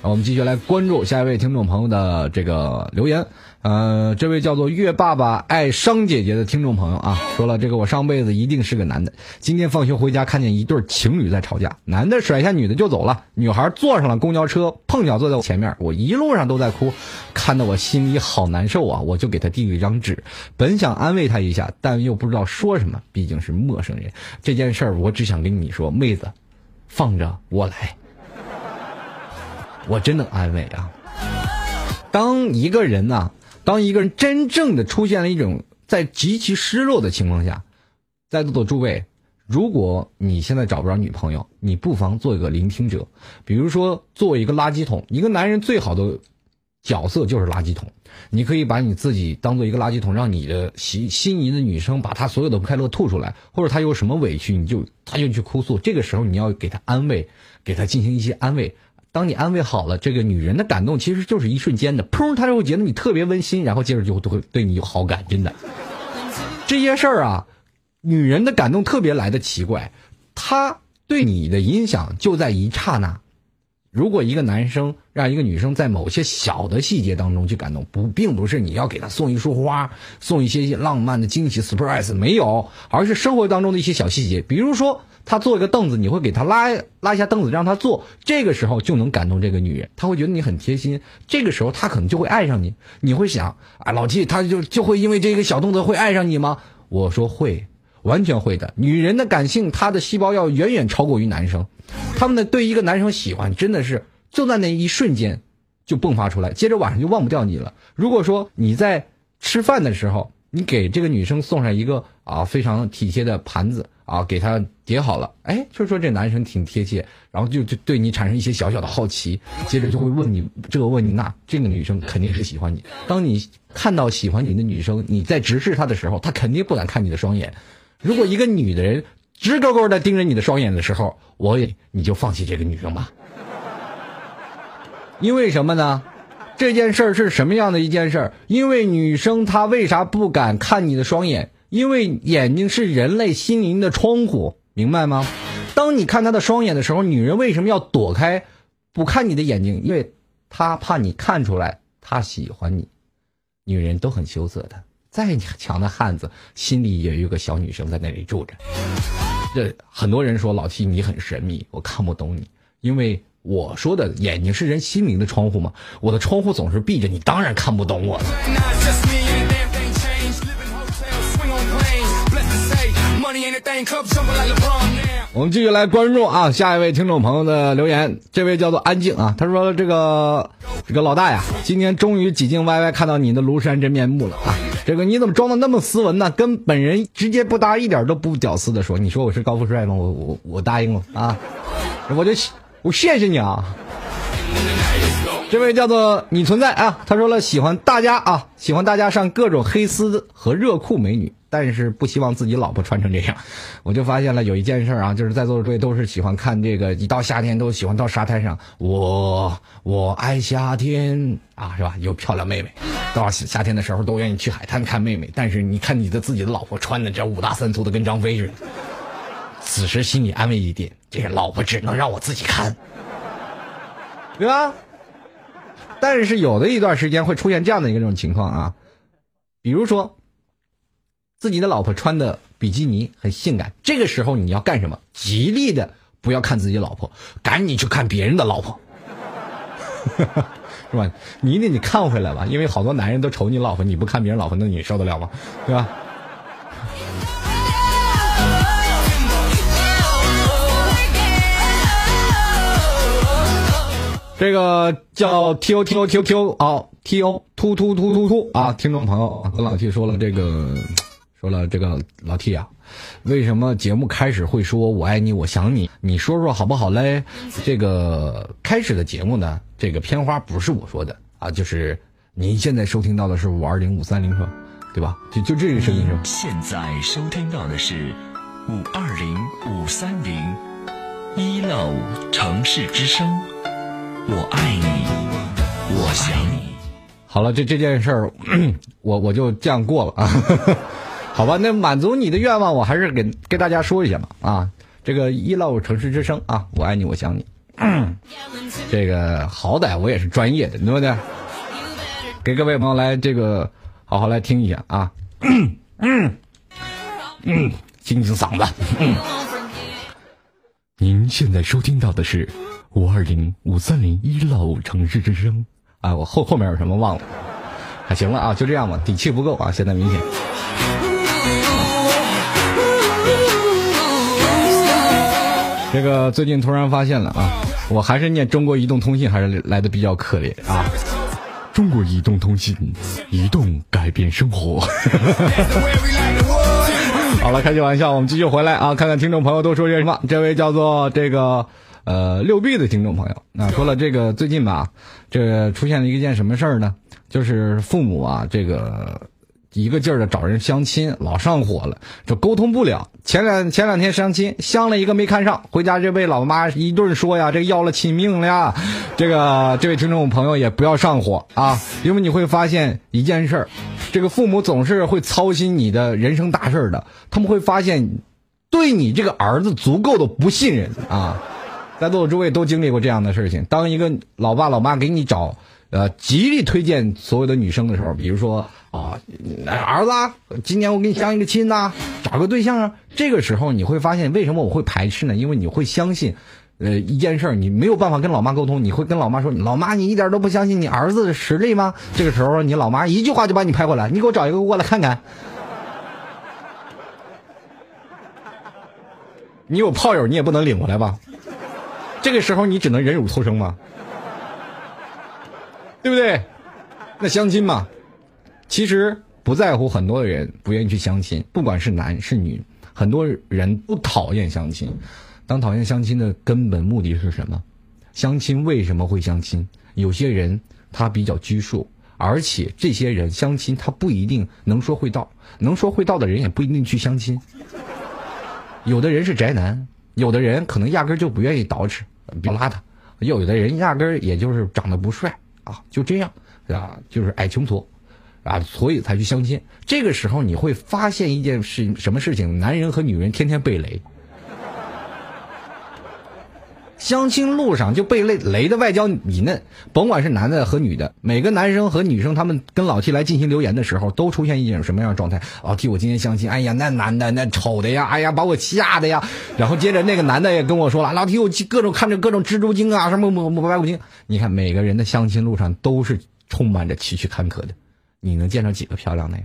C: 我们继续来关注下一位听众朋友的这个留言。呃，这位叫做月爸爸爱商姐姐的听众朋友啊，说了这个我上辈子一定是个男的。今天放学回家看见一对情侣在吵架，男的甩下女的就走了，女孩坐上了公交车，碰巧坐在我前面，我一路上都在哭，看得我心里好难受啊！我就给他递了一张纸，本想安慰他一下，但又不知道说什么，毕竟是陌生人。这件事儿我只想跟你说，妹子，放着我来，我真能安慰啊。当一个人呢？当一个人真正的出现了一种在极其失落的情况下，在座的诸位，如果你现在找不着女朋友，你不妨做一个聆听者，比如说做一个垃圾桶。一个男人最好的角色就是垃圾桶，你可以把你自己当做一个垃圾桶，让你的心心仪的女生把她所有的不快乐吐出来，或者她有什么委屈，你就她就去哭诉。这个时候你要给她安慰，给她进行一些安慰。当你安慰好了这个女人的感动，其实就是一瞬间的，砰，她就会觉得你特别温馨，然后接着就会对你有好感。真的，这些事儿啊，女人的感动特别来的奇怪，她对你的影响就在一刹那。如果一个男生让一个女生在某些小的细节当中去感动，不，并不是你要给她送一束花，送一些浪漫的惊喜 surprise，没有，而是生活当中的一些小细节，比如说。他坐一个凳子，你会给他拉拉一下凳子让他坐，这个时候就能感动这个女人，他会觉得你很贴心，这个时候他可能就会爱上你。你会想，啊，老季他就就会因为这个小动作会爱上你吗？我说会，完全会的。女人的感性，她的细胞要远远超过于男生，他们的对一个男生喜欢真的是就在那一瞬间就迸发出来，接着晚上就忘不掉你了。如果说你在吃饭的时候，你给这个女生送上一个啊非常体贴的盘子。啊，给他叠好了，哎，就说这男生挺贴切，然后就就对你产生一些小小的好奇，接着就会问你这个问你那，这个女生肯定是喜欢你。当你看到喜欢你的女生，你在直视她的时候，她肯定不敢看你的双眼。如果一个女的人直勾勾的盯着你的双眼的时候，我也你就放弃这个女生吧。因为什么呢？这件事儿是什么样的一件事儿？因为女生她为啥不敢看你的双眼？因为眼睛是人类心灵的窗户，明白吗？当你看他的双眼的时候，女人为什么要躲开，不看你的眼睛？因为她怕你看出来她喜欢你。女人都很羞涩的，再强的汉子心里也有个小女生在那里住着。这很多人说老七你很神秘，我看不懂你，因为我说的眼睛是人心灵的窗户嘛，我的窗户总是闭着，你当然看不懂我了。我们继续来关注啊，下一位听众朋友的留言，这位叫做安静啊，他说这个这个老大呀，今天终于挤进 YY 看到你的庐山真面目了啊，这个你怎么装的那么斯文呢？跟本人直接不搭，一点都不屌丝的说，你说我是高富帅吗？我我我答应了啊，我就我谢谢你啊。这位叫做你存在啊，他说了喜欢大家啊，喜欢大家上各种黑丝和热裤美女，但是不希望自己老婆穿成这样。我就发现了有一件事啊，就是在座的各位都是喜欢看这个，一到夏天都喜欢到沙滩上，我我爱夏天啊，是吧？有漂亮妹妹，到夏天的时候都愿意去海滩看妹妹，但是你看你的自己的老婆穿的这五大三粗的跟张飞似的，此时心里安慰一点，这个老婆只能让我自己看。对吧？但是有的一段时间会出现这样的一个这种情况啊，比如说自己的老婆穿的比基尼很性感，这个时候你要干什么？极力的不要看自己老婆，赶紧去看别人的老婆，是吧？你一定得看回来吧，因为好多男人都瞅你老婆，你不看别人老婆，那你受得了吗？对吧？这个叫 T O T O T O T O 啊 T O 突突突突突啊！听众朋友跟老 T 说了这个，说了这个老 T 啊，为什么节目开始会说我爱你我想你？你说说好不好嘞？这个开始的节目呢，这个片花不是我说的啊，就是您现在收听到的是五二零五三零是吧？对吧？就就这个声音是吧？
A: 现在收听到的是五二零五三零一 love 城市之声。我爱你，我想你。
C: 好了，这这件事儿，我我就这样过了啊。好吧，那满足你的愿望，我还是给给大家说一下吧啊。这个一 love 城市之声啊，我爱你，我想你。这个好歹我也是专业的，对不对？给各位朋友来这个好好来听一下啊。嗯嗯嗯，清清嗓子。您现在收听到的是。五二零五三零一老城市之声啊，我后后面有什么忘了？还行了啊，就这样吧，底气不够啊，现在明显。这个最近突然发现了啊，我还是念中国移动通信还是来的比较可怜啊。中国移动通信，移动改变生活。好了，开句玩笑，我们继续回来啊，看看听众朋友都说些什么。这位叫做这个。呃，六 B 的听众朋友，那说了这个最近吧，这出现了一件什么事儿呢？就是父母啊，这个一个劲儿的找人相亲，老上火了，就沟通不了。前两前两天相亲，相了一个没看上，回家这被老妈一顿说呀，这要了亲命了呀。这个这位听众朋友也不要上火啊，因为你会发现一件事儿，这个父母总是会操心你的人生大事的，他们会发现对你这个儿子足够的不信任啊。在座的诸位都经历过这样的事情。当一个老爸老妈给你找，呃，极力推荐所有的女生的时候，比如说啊，儿子，今年我给你相一个亲呐，找个对象啊。这个时候你会发现，为什么我会排斥呢？因为你会相信，呃，一件事儿，你没有办法跟老妈沟通，你会跟老妈说，老妈，你一点都不相信你儿子的实力吗？这个时候，你老妈一句话就把你拍过来，你给我找一个过来看看。你有炮友，你也不能领过来吧？这个时候你只能忍辱偷生吗？对不对？那相亲嘛，其实不在乎很多人不愿意去相亲，不管是男是女，很多人不讨厌相亲。当讨厌相亲的根本目的是什么？相亲为什么会相亲？有些人他比较拘束，而且这些人相亲他不一定能说会道，能说会道的人也不一定去相亲。有的人是宅男。有的人可能压根就不愿意捯饬，比较邋遢；有的人压根也就是长得不帅啊，就这样啊，就是矮穷矬啊，所以才去相亲。这个时候你会发现一件事，什么事情？男人和女人天天被雷。相亲路上就被雷雷的外焦里嫩，甭管是男的和女的，每个男生和女生他们跟老 T 来进行留言的时候，都出现一种什么样的状态？老 T，我今天相亲，哎呀，那男的那丑的呀，哎呀，把我吓的呀。然后接着那个男的也跟我说了，老 T，我各种看着各种蜘蛛精啊，什么么么白骨精。你看每个人的相亲路上都是充满着崎岖坎坷的，你能见着几个漂亮的呀？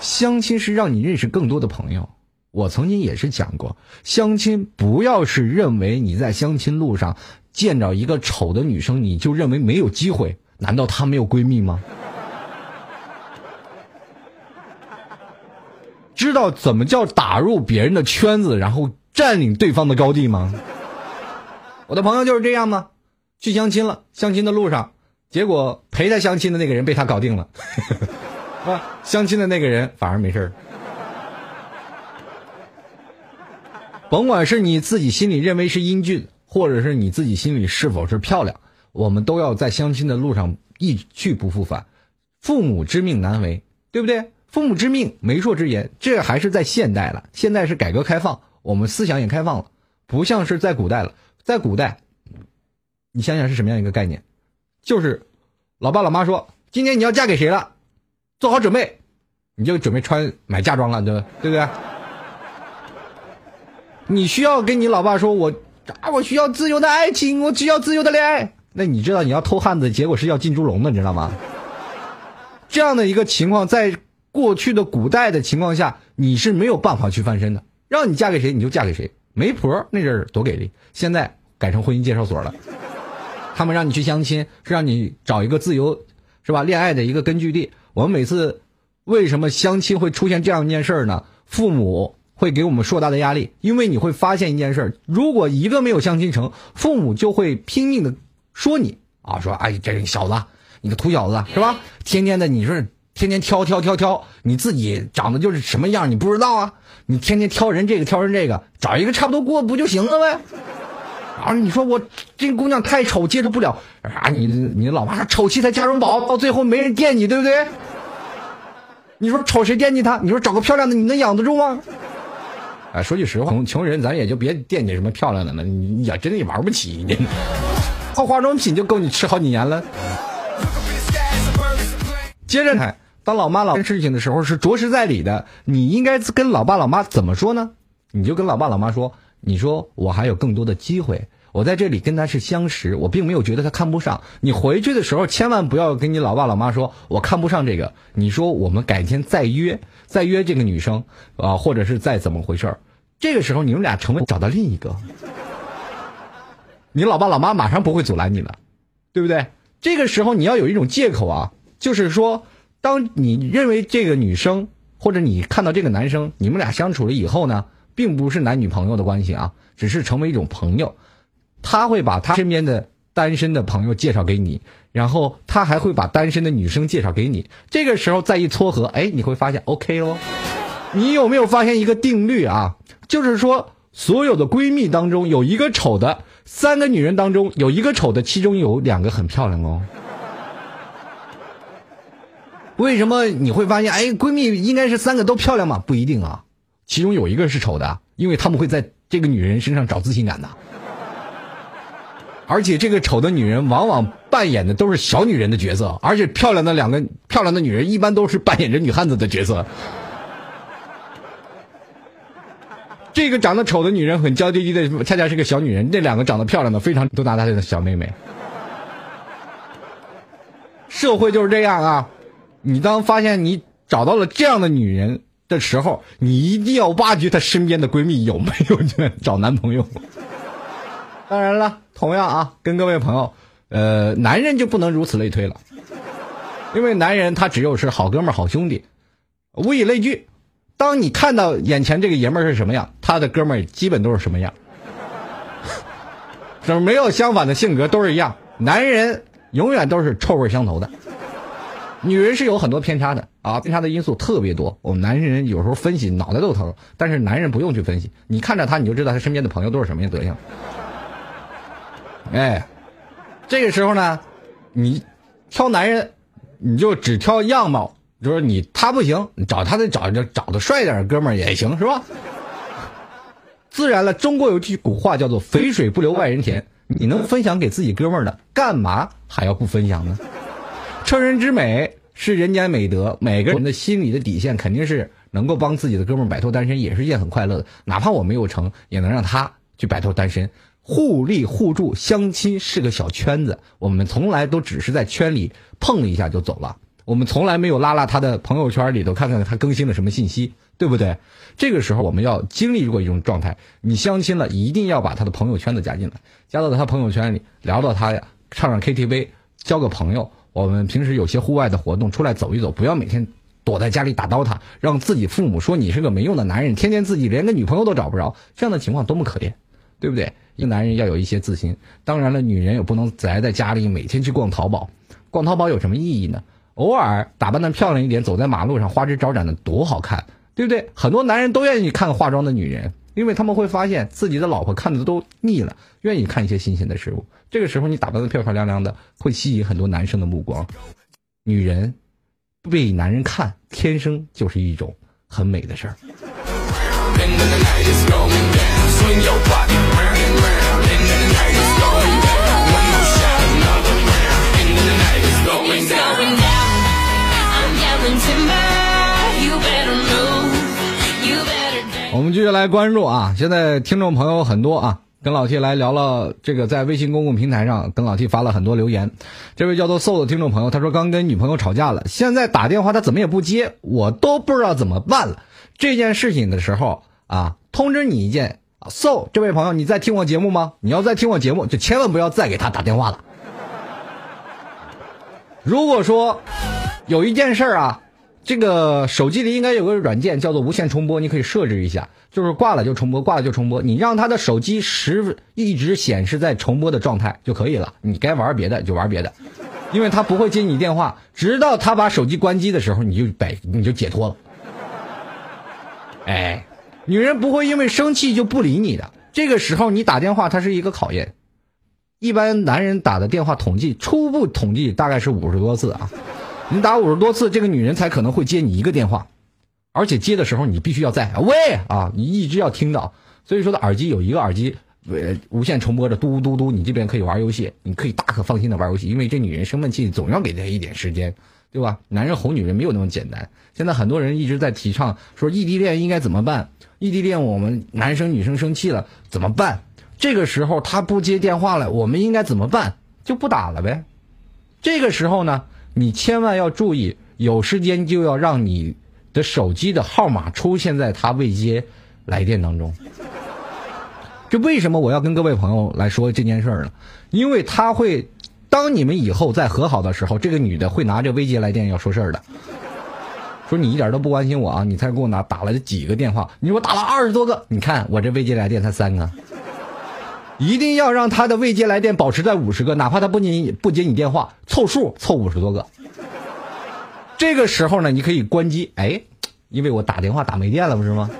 C: 相亲是让你认识更多的朋友。我曾经也是讲过，相亲不要是认为你在相亲路上见着一个丑的女生，你就认为没有机会。难道她没有闺蜜吗？知道怎么叫打入别人的圈子，然后占领对方的高地吗？我的朋友就是这样吗？去相亲了，相亲的路上，结果陪他相亲的那个人被他搞定了，啊，相亲的那个人反而没事儿。甭管是你自己心里认为是英俊，或者是你自己心里是否是漂亮，我们都要在相亲的路上一去不复返。父母之命难违，对不对？父母之命，媒妁之言，这还是在现代了。现在是改革开放，我们思想也开放了，不像是在古代了。在古代，你想想是什么样一个概念？就是老爸老妈说，今天你要嫁给谁了，做好准备，你就准备穿买嫁妆了，对不对不对？你需要跟你老爸说，我啊，我需要自由的爱情，我需要自由的恋爱。那你知道你要偷汉子，结果是要进猪笼的，你知道吗？这样的一个情况，在过去的古代的情况下，你是没有办法去翻身的。让你嫁给谁，你就嫁给谁。媒婆那阵儿多给力，现在改成婚姻介绍所了。他们让你去相亲，是让你找一个自由，是吧？恋爱的一个根据地。我们每次为什么相亲会出现这样一件事儿呢？父母会给我们硕大的压力，因为你会发现一件事儿：如果一个没有相亲成，父母就会拼命的说你啊，说哎，这个小子。你个土小子是吧？天天的你说天天挑挑挑挑，你自己长得就是什么样，你不知道啊？你天天挑人这个挑人这个，找一个差不多过不就行了呗？啊，你说我这姑娘太丑，接受不了啊！你你老妈说丑妻才嫁荣宝，到最后没人惦记，对不对？你说丑谁惦记她？你说找个漂亮的，你能养得住吗？啊，说句实话，穷穷人咱也就别惦记什么漂亮的了，你也真的也玩不起，你靠化妆品就够你吃好几年了。接着，当老妈老事情的时候是着实在理的。你应该跟老爸老妈怎么说呢？你就跟老爸老妈说：“你说我还有更多的机会，我在这里跟他是相识，我并没有觉得他看不上。你回去的时候千万不要跟你老爸老妈说我看不上这个。你说我们改天再约，再约这个女生啊，或者是再怎么回事儿这个时候你们俩成为找到另一个，你老爸老妈马上不会阻拦你了，对不对？这个时候你要有一种借口啊。”就是说，当你认为这个女生或者你看到这个男生，你们俩相处了以后呢，并不是男女朋友的关系啊，只是成为一种朋友。他会把他身边的单身的朋友介绍给你，然后他还会把单身的女生介绍给你。这个时候再一撮合，哎，你会发现 OK 喽。你有没有发现一个定律啊？就是说，所有的闺蜜当中有一个丑的，三个女人当中有一个丑的，其中有两个很漂亮哦。为什么你会发现？哎，闺蜜应该是三个都漂亮吗？不一定啊，其中有一个是丑的，因为他们会在这个女人身上找自信感的。而且这个丑的女人往往扮演的都是小女人的角色，而且漂亮的两个漂亮的女人一般都是扮演着女汉子的角色。这个长得丑的女人很娇滴滴的，恰恰是个小女人；那两个长得漂亮的非常都拿她的小妹妹。社会就是这样啊。你当发现你找到了这样的女人的时候，你一定要挖掘她身边的闺蜜有没有找男朋友。当然了，同样啊，跟各位朋友，呃，男人就不能如此类推了，因为男人他只有是好哥们儿、好兄弟，物以类聚。当你看到眼前这个爷们儿是什么样，他的哥们儿基本都是什么样，是没有相反的性格，都是一样。男人永远都是臭味相投的。女人是有很多偏差的啊，偏差的因素特别多。我们男人有时候分析脑袋都疼，但是男人不用去分析，你看着他你就知道他身边的朋友都是什么样德行。哎，这个时候呢，你挑男人，你就只挑样貌，就是你他不行，找他得找找找的帅点的哥们儿也行，是吧？自然了，中国有句古话叫做“肥水不流外人田”，你能分享给自己哥们儿的，干嘛还要不分享呢？成人之美是人间美德，每个人的心理的底线肯定是能够帮自己的哥们摆脱单身，也是一件很快乐的。哪怕我没有成，也能让他去摆脱单身，互利互助。相亲是个小圈子，我们从来都只是在圈里碰了一下就走了，我们从来没有拉拉他的朋友圈里头看看他更新了什么信息，对不对？这个时候我们要经历过一种状态，你相亲了一定要把他的朋友圈子加进来，加到他朋友圈里，聊到他呀，唱唱 KTV，交个朋友。我们平时有些户外的活动，出来走一走，不要每天躲在家里打 DOTA，让自己父母说你是个没用的男人，天天自己连个女朋友都找不着，这样的情况多么可怜，对不对？一个男人要有一些自信。当然了，女人也不能宅在家里每天去逛淘宝，逛淘宝有什么意义呢？偶尔打扮的漂亮一点，走在马路上花枝招展的多好看，对不对？很多男人都愿意看化妆的女人，因为他们会发现自己的老婆看的都腻了，愿意看一些新鲜的事物。这个时候你打扮的漂漂亮亮的，会吸引很多男生的目光。女人被男人看，天生就是一种很美的事儿。我们继续来关注啊！现在听众朋友很多啊，跟老 T 来聊了这个，在微信公共平台上跟老 T 发了很多留言。这位叫做 So 的听众朋友，他说刚跟女朋友吵架了，现在打电话他怎么也不接，我都不知道怎么办了。这件事情的时候啊，通知你一件，So 这位朋友，你在听我节目吗？你要在听我节目，就千万不要再给他打电话了。如果说有一件事啊。这个手机里应该有个软件叫做无线重播，你可以设置一下，就是挂了就重播，挂了就重播。你让他的手机时一直显示在重播的状态就可以了。你该玩别的就玩别的，因为他不会接你电话，直到他把手机关机的时候，你就摆你就解脱了。哎，女人不会因为生气就不理你的。这个时候你打电话，它是一个考验。一般男人打的电话统计，初步统计大概是五十多次啊。你打五十多次，这个女人才可能会接你一个电话，而且接的时候你必须要在喂啊，你一直要听到。所以说的耳机有一个耳机，呃，无线重播着嘟嘟嘟，你这边可以玩游戏，你可以大可放心的玩游戏，因为这女人生闷气总要给她一点时间，对吧？男人哄女人没有那么简单。现在很多人一直在提倡说异地恋应该怎么办？异地恋我们男生女生生气了怎么办？这个时候他不接电话了，我们应该怎么办？就不打了呗。这个时候呢？你千万要注意，有时间就要让你的手机的号码出现在他未接来电当中。这为什么我要跟各位朋友来说这件事儿呢？因为他会，当你们以后再和好的时候，这个女的会拿着未接来电要说事儿的，说你一点都不关心我啊！你才给我拿打了几个电话？你说我打了二十多个，你看我这未接来电才三个。一定要让他的未接来电保持在五十个，哪怕他不接不接你电话，凑数凑五十多个。这个时候呢，你可以关机，哎，因为我打电话打没电了，不是吗？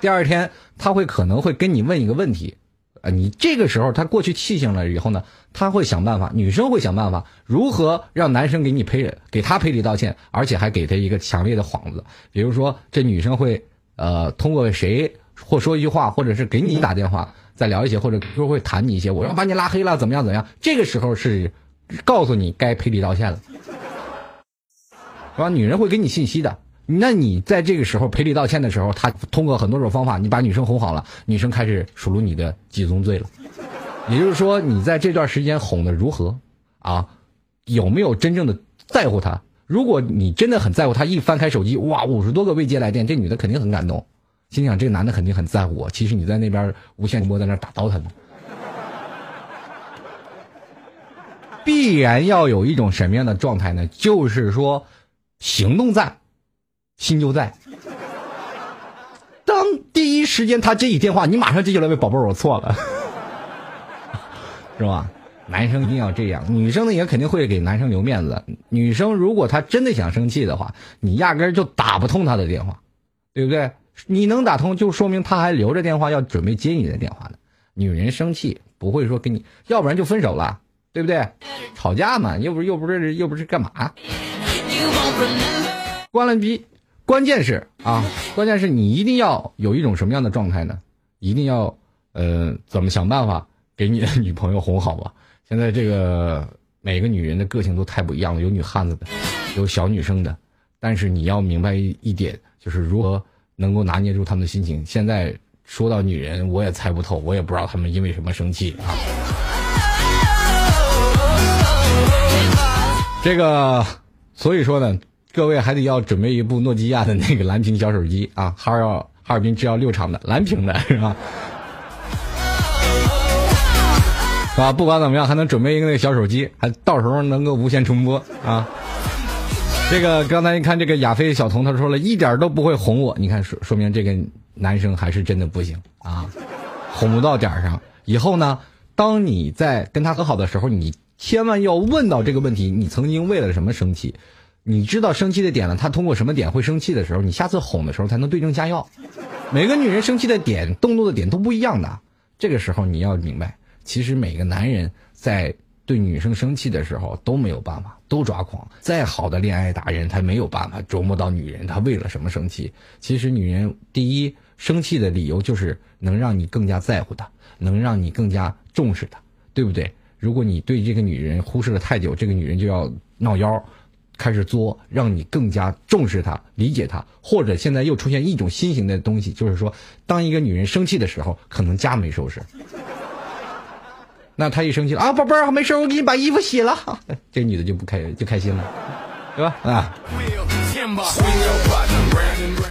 C: 第二天他会可能会跟你问一个问题，啊，你这个时候他过去气性了以后呢，他会想办法，女生会想办法如何让男生给你赔给他赔礼道歉，而且还给他一个强烈的幌子，比如说这女生会呃通过谁或说一句话，或者是给你打电话。再聊一些，或者 QQ 会谈你一些，我要把你拉黑了，怎么样？怎么样？这个时候是告诉你该赔礼道歉了，是吧？女人会给你信息的。那你在这个时候赔礼道歉的时候，他通过很多种方法，你把女生哄好了，女生开始数落你的几宗罪了。也就是说，你在这段时间哄的如何啊？有没有真正的在乎她？如果你真的很在乎她，一翻开手机，哇，五十多个未接来电，这女的肯定很感动。心想这个男的肯定很在乎我，其实你在那边无限播在那打刀他呢。必然要有一种什么样的状态呢？就是说，行动在，心就在。当第一时间他接起电话，你马上接起来，喂，宝贝儿，我错了，是吧？男生一定要这样，女生呢也肯定会给男生留面子。女生如果她真的想生气的话，你压根就打不通她的电话，对不对？你能打通，就说明他还留着电话要准备接你的电话呢。女人生气不会说跟你，要不然就分手了，对不对？吵架嘛，又不是又不是又不是干嘛？关了逼，关键是啊，关键是你一定要有一种什么样的状态呢？一定要呃，怎么想办法给你的女朋友哄好吧？现在这个每个女人的个性都太不一样了，有女汉子的，有小女生的，但是你要明白一点，就是如何。能够拿捏住他们的心情。现在说到女人，我也猜不透，我也不知道他们因为什么生气啊。这个，所以说呢，各位还得要准备一部诺基亚的那个蓝屏小手机啊，哈尔哈尔滨制药六厂的蓝屏的是吧？啊？不管怎么样，还能准备一个那小手机，还到时候能够无线重播啊。这个刚才你看这个亚飞小童，他说了一点都不会哄我，你看说说明这个男生还是真的不行啊。哄不到点儿上。以后呢，当你在跟他和好的时候，你千万要问到这个问题：你曾经为了什么生气？你知道生气的点了，他通过什么点会生气的时候，你下次哄的时候才能对症下药。每个女人生气的点、动怒的点都不一样的。这个时候你要明白，其实每个男人在对女生生气的时候都没有办法，都抓狂。再好的恋爱达人，他没有办法琢磨到女人她为了什么生气。其实女人第一生气的理由就是能让你更加在乎她，能让你更加重视她，对不对？如果你对这个女人忽视了太久，这个女人就要闹腰。开始作，让你更加重视她、理解她，或者现在又出现一种新型的东西，就是说，当一个女人生气的时候，可能家没收拾，那他一生气了啊，宝贝儿，没事，我给你把衣服洗了，这女的就不开就开心了，对吧？啊。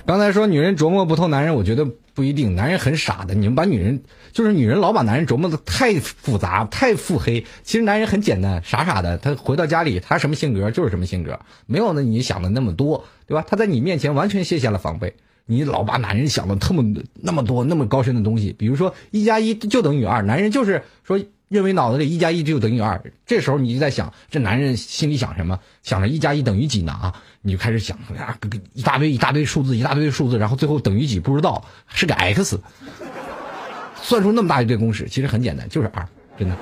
C: 刚才说女人琢磨不透男人，我觉得不一定。男人很傻的，你们把女人就是女人老把男人琢磨的太复杂、太腹黑。其实男人很简单，傻傻的。他回到家里，他什么性格就是什么性格，没有呢你想的那么多，对吧？他在你面前完全卸下了防备。你老把男人想的特么那么多、那么高深的东西，比如说一加一就等于二，男人就是说。认为脑子里一加一就等于二，这时候你就在想，这男人心里想什么？想着一加一等于几呢？啊，你就开始想啊，一大堆一大堆数字，一大堆数字，然后最后等于几不知道，是个 x，算出那么大一堆公式，其实很简单，就是二，真的。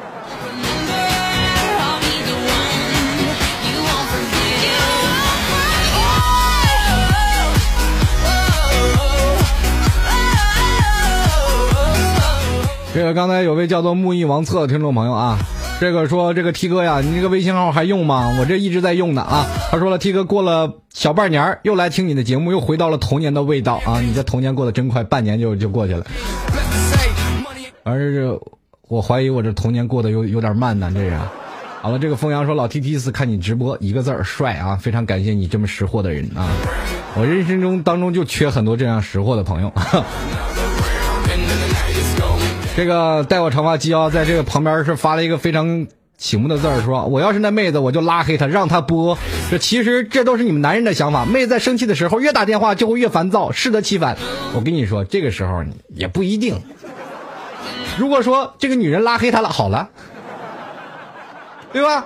C: 这个刚才有位叫做木易王策的听众朋友啊，这个说这个 T 哥呀，你这个微信号还用吗？我这一直在用呢啊。他说了，T 哥过了小半年又来听你的节目，又回到了童年的味道啊。你这童年过得真快，半年就就过去了。而是我怀疑我这童年过得有有点慢呢，这是。好了，这个风阳说老 T 第一次看你直播，一个字儿帅啊，非常感谢你这么识货的人啊。我人生中当中就缺很多这样识货的朋友。这个带我长发及腰，在这个旁边是发了一个非常醒目的字儿，说我要是那妹子，我就拉黑她，让她播。这其实这都是你们男人的想法。妹子在生气的时候，越打电话就会越烦躁，适得其反。我跟你说，这个时候也不一定。如果说这个女人拉黑他了，好了，对吧？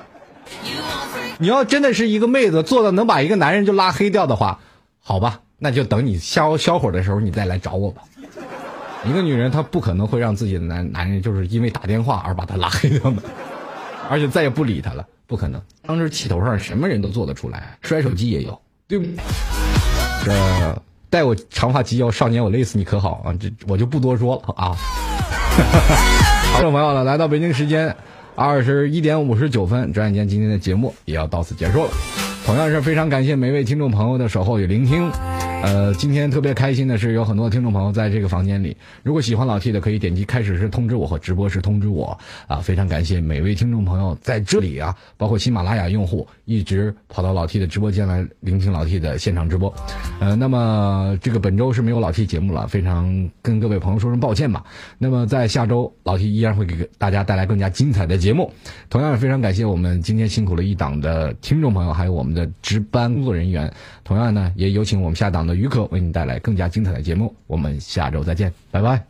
C: 你要真的是一个妹子做的能把一个男人就拉黑掉的话，好吧，那就等你消消火的时候，你再来找我吧。一个女人她不可能会让自己的男男人就是因为打电话而把她拉黑掉的，而且再也不理他了，不可能。当时气头上什么人都做得出来，摔手机也有，对不？这待我长发及腰，少年我累死你可好啊？这我就不多说了啊。好，众朋友呢，来到北京时间二十一点五十九分，转眼间今天的节目也要到此结束了。同样是非常感谢每位听众朋友的守候与聆听。呃，今天特别开心的是，有很多听众朋友在这个房间里。如果喜欢老 T 的，可以点击开始时通知我和直播时通知我啊！非常感谢每位听众朋友在这里啊，包括喜马拉雅用户一直跑到老 T 的直播间来聆听老 T 的现场直播。呃，那么这个本周是没有老 T 节目了，非常跟各位朋友说声抱歉吧。那么在下周，老 T 依然会给大家带来更加精彩的节目。同样也非常感谢我们今天辛苦了一档的听众朋友，还有我们的值班工作人员。同样呢，也有请我们下档的。于可为你带来更加精彩的节目，我们下周再见，拜拜。